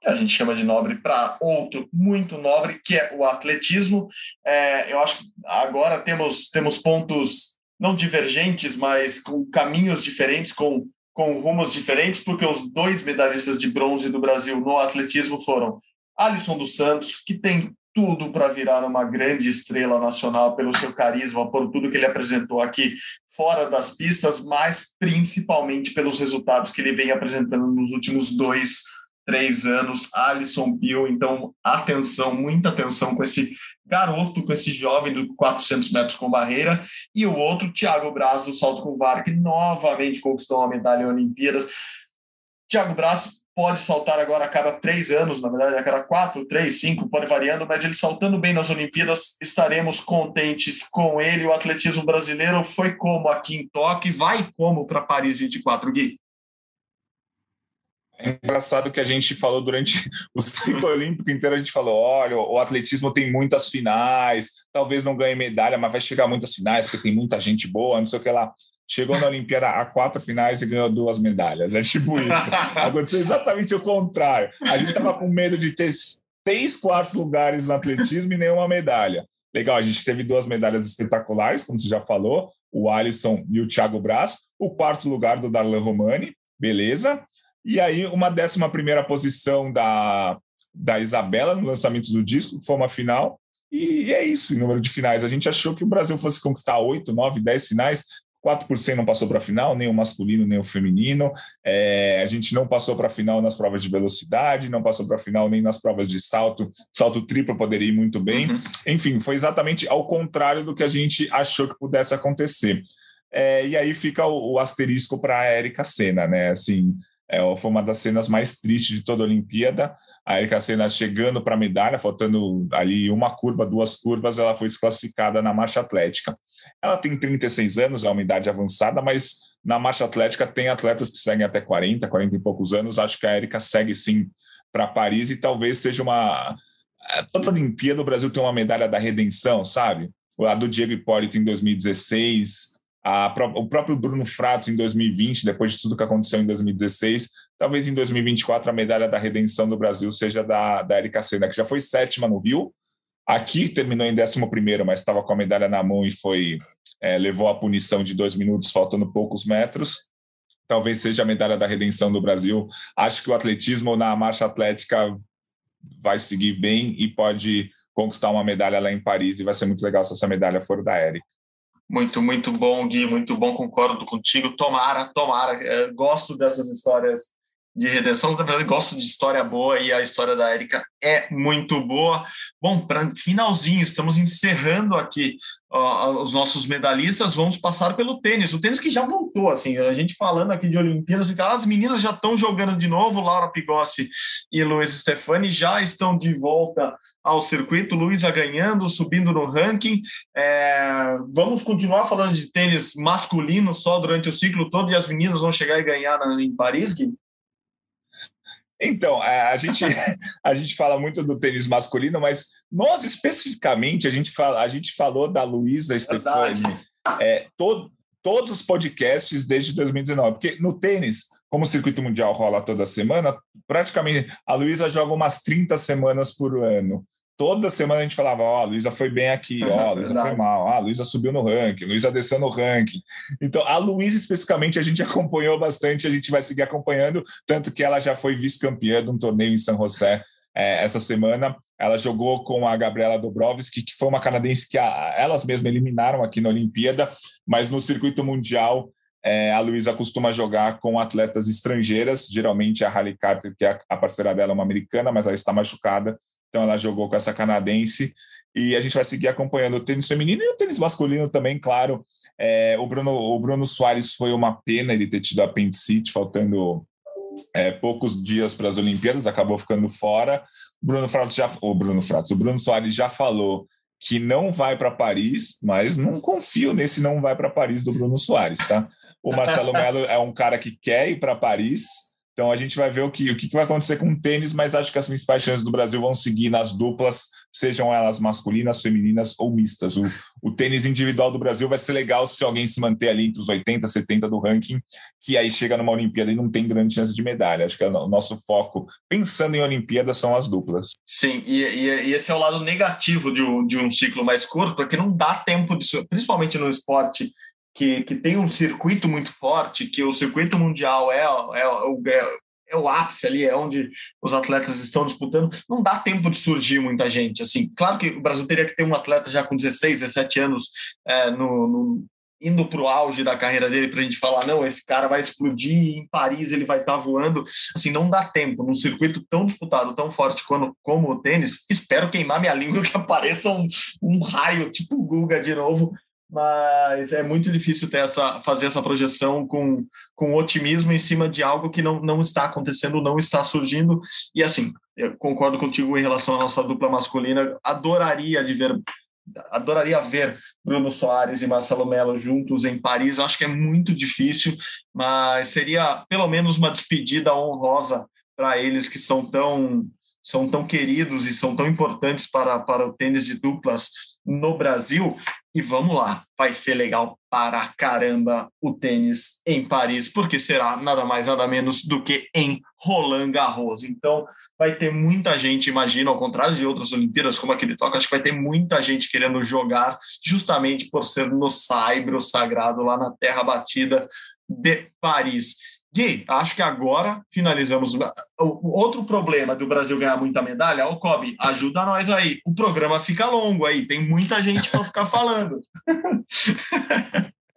que a gente chama de nobre para outro muito nobre, que é o atletismo. É, eu acho que agora temos, temos pontos não divergentes, mas com caminhos diferentes, com, com rumos diferentes, porque os dois medalhistas de bronze do Brasil no atletismo foram Alisson dos Santos, que tem tudo para virar uma grande estrela nacional pelo seu carisma, por tudo que ele apresentou aqui fora das pistas, mas principalmente pelos resultados que ele vem apresentando nos últimos dois, três anos. Alisson Bill, então atenção, muita atenção com esse garoto, com esse jovem do 400 metros com barreira, e o outro, Thiago Braz, do salto com vara, que novamente conquistou uma medalha em Olimpíadas. Thiago Braz pode saltar agora a cada três anos, na verdade, a cada quatro, três, cinco, pode variando, mas ele saltando bem nas Olimpíadas, estaremos contentes com ele. O atletismo brasileiro foi como aqui em Tóquio vai como para Paris 24, Gui. É engraçado que a gente falou durante o ciclo olímpico inteiro, a gente falou: olha, o atletismo tem muitas finais, talvez não ganhe medalha, mas vai chegar muitas finais, porque tem muita gente boa, não sei o que lá chegou na Olimpíada a quatro finais e ganhou duas medalhas. É tipo isso. Aconteceu exatamente o contrário. A gente estava com medo de ter três quartos lugares no atletismo e nenhuma medalha. Legal, a gente teve duas medalhas espetaculares, como você já falou, o Alisson e o Thiago Braz. O quarto lugar do Darlan Romani, beleza. E aí, uma décima primeira posição da, da Isabela no lançamento do disco, que foi uma final. E é isso, número de finais. A gente achou que o Brasil fosse conquistar oito, nove, dez finais. 4% não passou para a final, nem o masculino, nem o feminino. É, a gente não passou para a final nas provas de velocidade, não passou para a final nem nas provas de salto. Salto triplo poderia ir muito bem. Uhum. Enfim, foi exatamente ao contrário do que a gente achou que pudesse acontecer. É, e aí fica o, o asterisco para a Érica Senna, né? Assim, é, foi uma das cenas mais tristes de toda a Olimpíada. A Erika Senna chegando para a medalha, faltando ali uma curva, duas curvas, ela foi desclassificada na marcha atlética. Ela tem 36 anos, é uma idade avançada, mas na marcha atlética tem atletas que seguem até 40, 40 e poucos anos. Acho que a Erika segue sim para Paris e talvez seja uma toda Olimpíada o Brasil tem uma medalha da redenção, sabe? A do Diego Hipólito em 2016, a, o próprio Bruno Fratos em 2020, depois de tudo que aconteceu em 2016, talvez em 2024 a medalha da redenção do Brasil seja da, da Erika Senna, que já foi sétima no Rio, aqui terminou em 11 primeiro, mas estava com a medalha na mão e foi é, levou a punição de dois minutos, faltando poucos metros. Talvez seja a medalha da redenção do Brasil. Acho que o atletismo na marcha atlética vai seguir bem e pode conquistar uma medalha lá em Paris e vai ser muito legal se essa medalha for da Erika. Muito, muito bom, Gui, muito bom, concordo contigo. Tomara, tomara. É, gosto dessas histórias de redenção. Verdade, gosto de história boa e a história da Érica é muito boa. Bom, para finalzinho, estamos encerrando aqui os nossos medalhistas. Vamos passar pelo tênis. O tênis que já voltou, assim, a gente falando aqui de Olimpíadas, as meninas já estão jogando de novo. Laura Pigossi e Luiz Stefani já estão de volta ao circuito. Luísa ganhando, subindo no ranking. É, vamos continuar falando de tênis masculino só durante o ciclo todo e as meninas vão chegar e ganhar na, em Paris, Gui? Então, a gente, a gente fala muito do tênis masculino, mas nós especificamente, a gente, fala, a gente falou da Luísa Stefani, é, todo, todos os podcasts desde 2019, porque no tênis, como o circuito mundial rola toda semana, praticamente a Luísa joga umas 30 semanas por ano toda semana a gente falava, ó, oh, a Luísa foi bem aqui, ó, oh, a Luísa foi mal, ah, a Luísa subiu no ranking, a Luísa desceu no ranking. Então, a Luísa especificamente a gente acompanhou bastante, a gente vai seguir acompanhando, tanto que ela já foi vice-campeã de um torneio em São José é, essa semana. Ela jogou com a Gabriela Dobrovski, que foi uma canadense que a, elas mesmas eliminaram aqui na Olimpíada, mas no circuito mundial é, a Luísa costuma jogar com atletas estrangeiras, geralmente a Halle Carter, que é a parceira dela, é uma americana, mas ela está machucada, então ela jogou com essa canadense e a gente vai seguir acompanhando o tênis feminino e o tênis masculino também, claro. É, o, Bruno, o Bruno Soares foi uma pena ele ter tido apendicite, faltando é, poucos dias para as Olimpíadas, acabou ficando fora. O Bruno Fratos já, o Bruno Fratos, o Bruno Soares já falou que não vai para Paris, mas não confio nesse não vai para Paris do Bruno Soares, tá? O Marcelo Melo é um cara que quer ir para Paris, então a gente vai ver o que, o que vai acontecer com o tênis, mas acho que as principais chances do Brasil vão seguir nas duplas, sejam elas masculinas, femininas ou mistas. O, o tênis individual do Brasil vai ser legal se alguém se manter ali entre os 80, 70 do ranking, que aí chega numa Olimpíada e não tem grande chance de medalha. Acho que é o nosso foco, pensando em Olimpíada, são as duplas. Sim, e, e, e esse é o lado negativo de um, de um ciclo mais curto, porque não dá tempo de, principalmente no esporte que, que tem um circuito muito forte, que o circuito mundial é, é, é, é o ápice ali, é onde os atletas estão disputando, não dá tempo de surgir muita gente. Assim, claro que o Brasil teria que ter um atleta já com 16, 17 anos é, no, no, indo para o auge da carreira dele para a gente falar, não, esse cara vai explodir em Paris, ele vai estar tá voando. Assim, não dá tempo num circuito tão disputado, tão forte como, como o tênis. Espero queimar minha língua que apareça um, um raio, tipo o Guga de novo, mas é muito difícil ter essa, fazer essa projeção com, com otimismo em cima de algo que não, não está acontecendo, não está surgindo. E assim, eu concordo contigo em relação à nossa dupla masculina. Adoraria de ver, adoraria ver Bruno Soares e Marcelo Melo juntos em Paris. Eu acho que é muito difícil, mas seria pelo menos uma despedida honrosa para eles que são tão são tão queridos e são tão importantes para, para o tênis de duplas no Brasil. E vamos lá, vai ser legal para caramba o tênis em Paris, porque será nada mais nada menos do que em Roland Garros. Então, vai ter muita gente, imagino, ao contrário de outras Olimpíadas, como aquele toque, acho que vai ter muita gente querendo jogar, justamente por ser no Saibro sagrado, lá na terra batida de Paris. Gui, acho que agora finalizamos. O outro problema do Brasil ganhar muita medalha, o Kobe, ajuda nós aí. O programa fica longo aí, tem muita gente para ficar falando.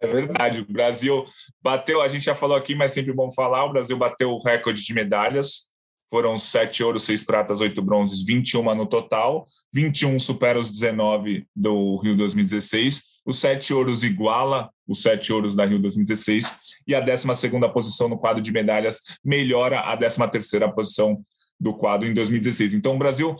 É verdade, o Brasil bateu, a gente já falou aqui, mas sempre bom falar, o Brasil bateu o recorde de medalhas, foram sete ouros, seis pratas, oito bronzes, 21 no total, 21 supera os 19 do Rio 2016, os sete ouros iguala os sete ouros da Rio 2016 e a 12 posição no quadro de medalhas melhora a 13 posição do quadro em 2016. Então, o Brasil,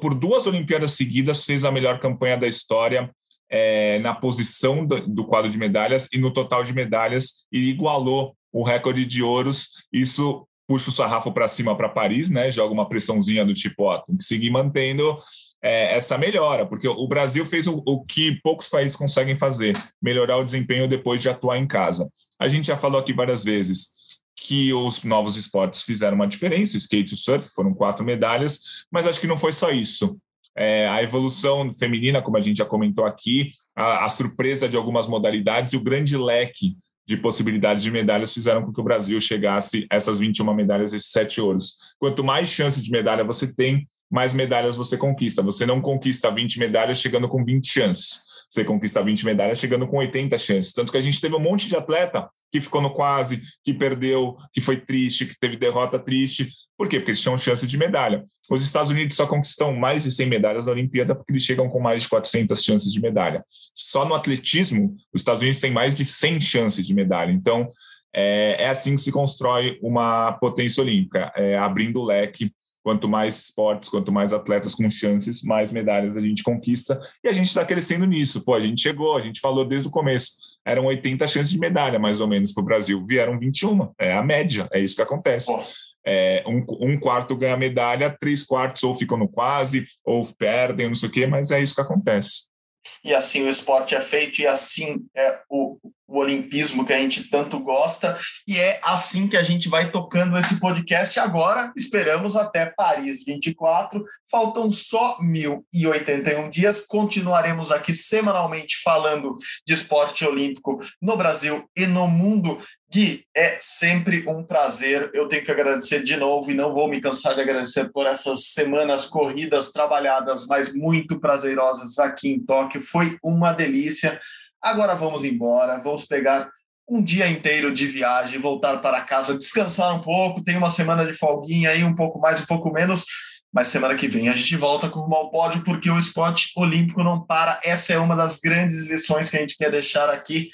por duas Olimpíadas seguidas, fez a melhor campanha da história é, na posição do, do quadro de medalhas e no total de medalhas e igualou o recorde de ouros. Isso puxa o sarrafo para cima para Paris, né? Joga uma pressãozinha do tipo, ó, tem que seguir mantendo é, essa melhora, porque o Brasil fez o, o, que poucos países conseguem fazer, melhorar o desempenho depois de atuar em casa. A gente já falou aqui várias vezes que os novos esportes fizeram uma diferença, skate e surf foram quatro medalhas, mas acho que não foi só isso. É, a evolução feminina, como a gente já comentou aqui, a, a surpresa de algumas modalidades e o grande leque de possibilidades de medalhas fizeram com que o Brasil chegasse a essas 21 medalhas, esses sete ouros. Quanto mais chance de medalha você tem, mais medalhas você conquista. Você não conquista 20 medalhas chegando com 20 chances. Você conquista 20 medalhas chegando com 80 chances. Tanto que a gente teve um monte de atleta que ficou no quase, que perdeu, que foi triste, que teve derrota triste. Por quê? Porque eles tinham chance de medalha. Os Estados Unidos só conquistam mais de 100 medalhas na Olimpíada porque eles chegam com mais de 400 chances de medalha. Só no atletismo, os Estados Unidos têm mais de 100 chances de medalha. Então, é, é assim que se constrói uma potência olímpica, é, abrindo o leque Quanto mais esportes, quanto mais atletas com chances, mais medalhas a gente conquista. E a gente está crescendo nisso. Pô, a gente chegou, a gente falou desde o começo. Eram 80 chances de medalha, mais ou menos, para o Brasil. Vieram 21. É a média, é isso que acontece. É, um, um, quarto ganha medalha, três quartos ou ficam no quase, ou perdem, não sei o quê, mas é isso que acontece. E assim o esporte é feito, e assim é o, o olimpismo que a gente tanto gosta, e é assim que a gente vai tocando esse podcast agora. Esperamos até Paris 24. Faltam só 1.081 dias. Continuaremos aqui semanalmente falando de esporte olímpico no Brasil e no mundo. Gui, é sempre um prazer. Eu tenho que agradecer de novo e não vou me cansar de agradecer por essas semanas corridas, trabalhadas, mas muito prazerosas aqui em Tóquio. Foi uma delícia. Agora vamos embora, vamos pegar um dia inteiro de viagem, voltar para casa, descansar um pouco, tem uma semana de folguinha aí, um pouco mais, um pouco menos, mas semana que vem a gente volta com o mal pódio, porque o esporte olímpico não para. Essa é uma das grandes lições que a gente quer deixar aqui.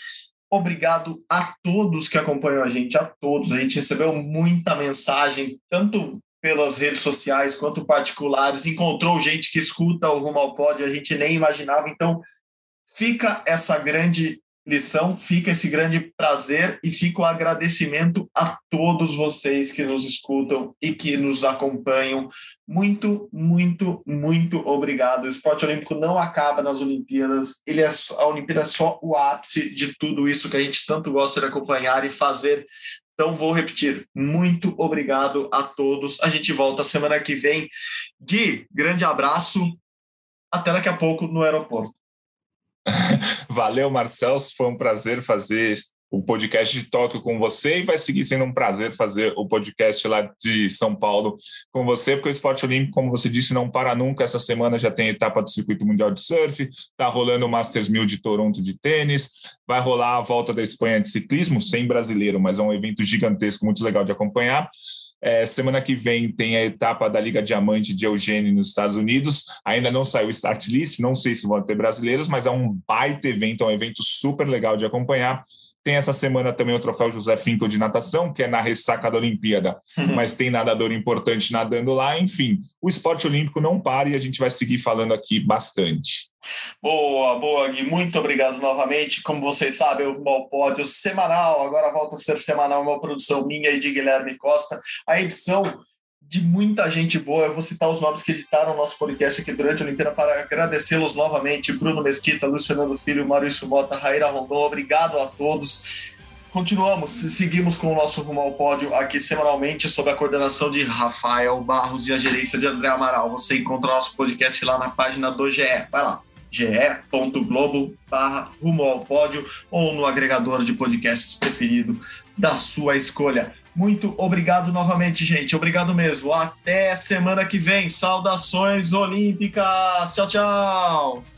Obrigado a todos que acompanham a gente, a todos. A gente recebeu muita mensagem, tanto pelas redes sociais quanto particulares. Encontrou gente que escuta o Rumo ao Pódio, a gente nem imaginava. Então, fica essa grande lição, fica esse grande prazer e fica o agradecimento a todos vocês que nos escutam e que nos acompanham. Muito, muito, muito obrigado. O esporte olímpico não acaba nas Olimpíadas, ele é só, a Olimpíada é só o ápice de tudo isso que a gente tanto gosta de acompanhar e fazer. Então, vou repetir, muito obrigado a todos. A gente volta semana que vem. Gui, grande abraço. Até daqui a pouco no aeroporto. Valeu, Marcelo. Foi um prazer fazer o podcast de Tóquio com você e vai seguir sendo um prazer fazer o podcast lá de São Paulo com você, porque o esporte olímpico, como você disse, não para nunca. Essa semana já tem etapa do Circuito Mundial de Surf, está rolando o Masters 1000 de Toronto de tênis, vai rolar a volta da Espanha de ciclismo, sem brasileiro, mas é um evento gigantesco, muito legal de acompanhar. É, semana que vem tem a etapa da Liga Diamante de Eugênio nos Estados Unidos. Ainda não saiu o start list, não sei se vão ter brasileiros, mas é um baita evento, é um evento super legal de acompanhar. Tem essa semana também o troféu José Finkel de natação, que é na ressaca da Olimpíada, uhum. mas tem nadador importante nadando lá. Enfim, o esporte olímpico não para e a gente vai seguir falando aqui bastante. Boa, boa, Gui. Muito obrigado novamente. Como vocês sabem, o Mal Pódio semanal, agora volta a ser semanal, uma produção minha e de Guilherme Costa. A edição de muita gente boa. Eu vou citar os nomes que editaram o nosso podcast aqui durante a Olimpíada para agradecê-los novamente. Bruno Mesquita, Luiz Fernando Filho, Maurício Mota, Raíra Rondon. Obrigado a todos. Continuamos, seguimos com o nosso Rumo ao Pódio aqui semanalmente sob a coordenação de Rafael Barros e a gerência de André Amaral. Você encontra nosso podcast lá na página do GE. Vai lá, ge.globo barra rumo ao pódio ou no agregador de podcasts preferido da sua escolha. Muito obrigado novamente, gente. Obrigado mesmo. Até semana que vem. Saudações olímpicas. Tchau, tchau.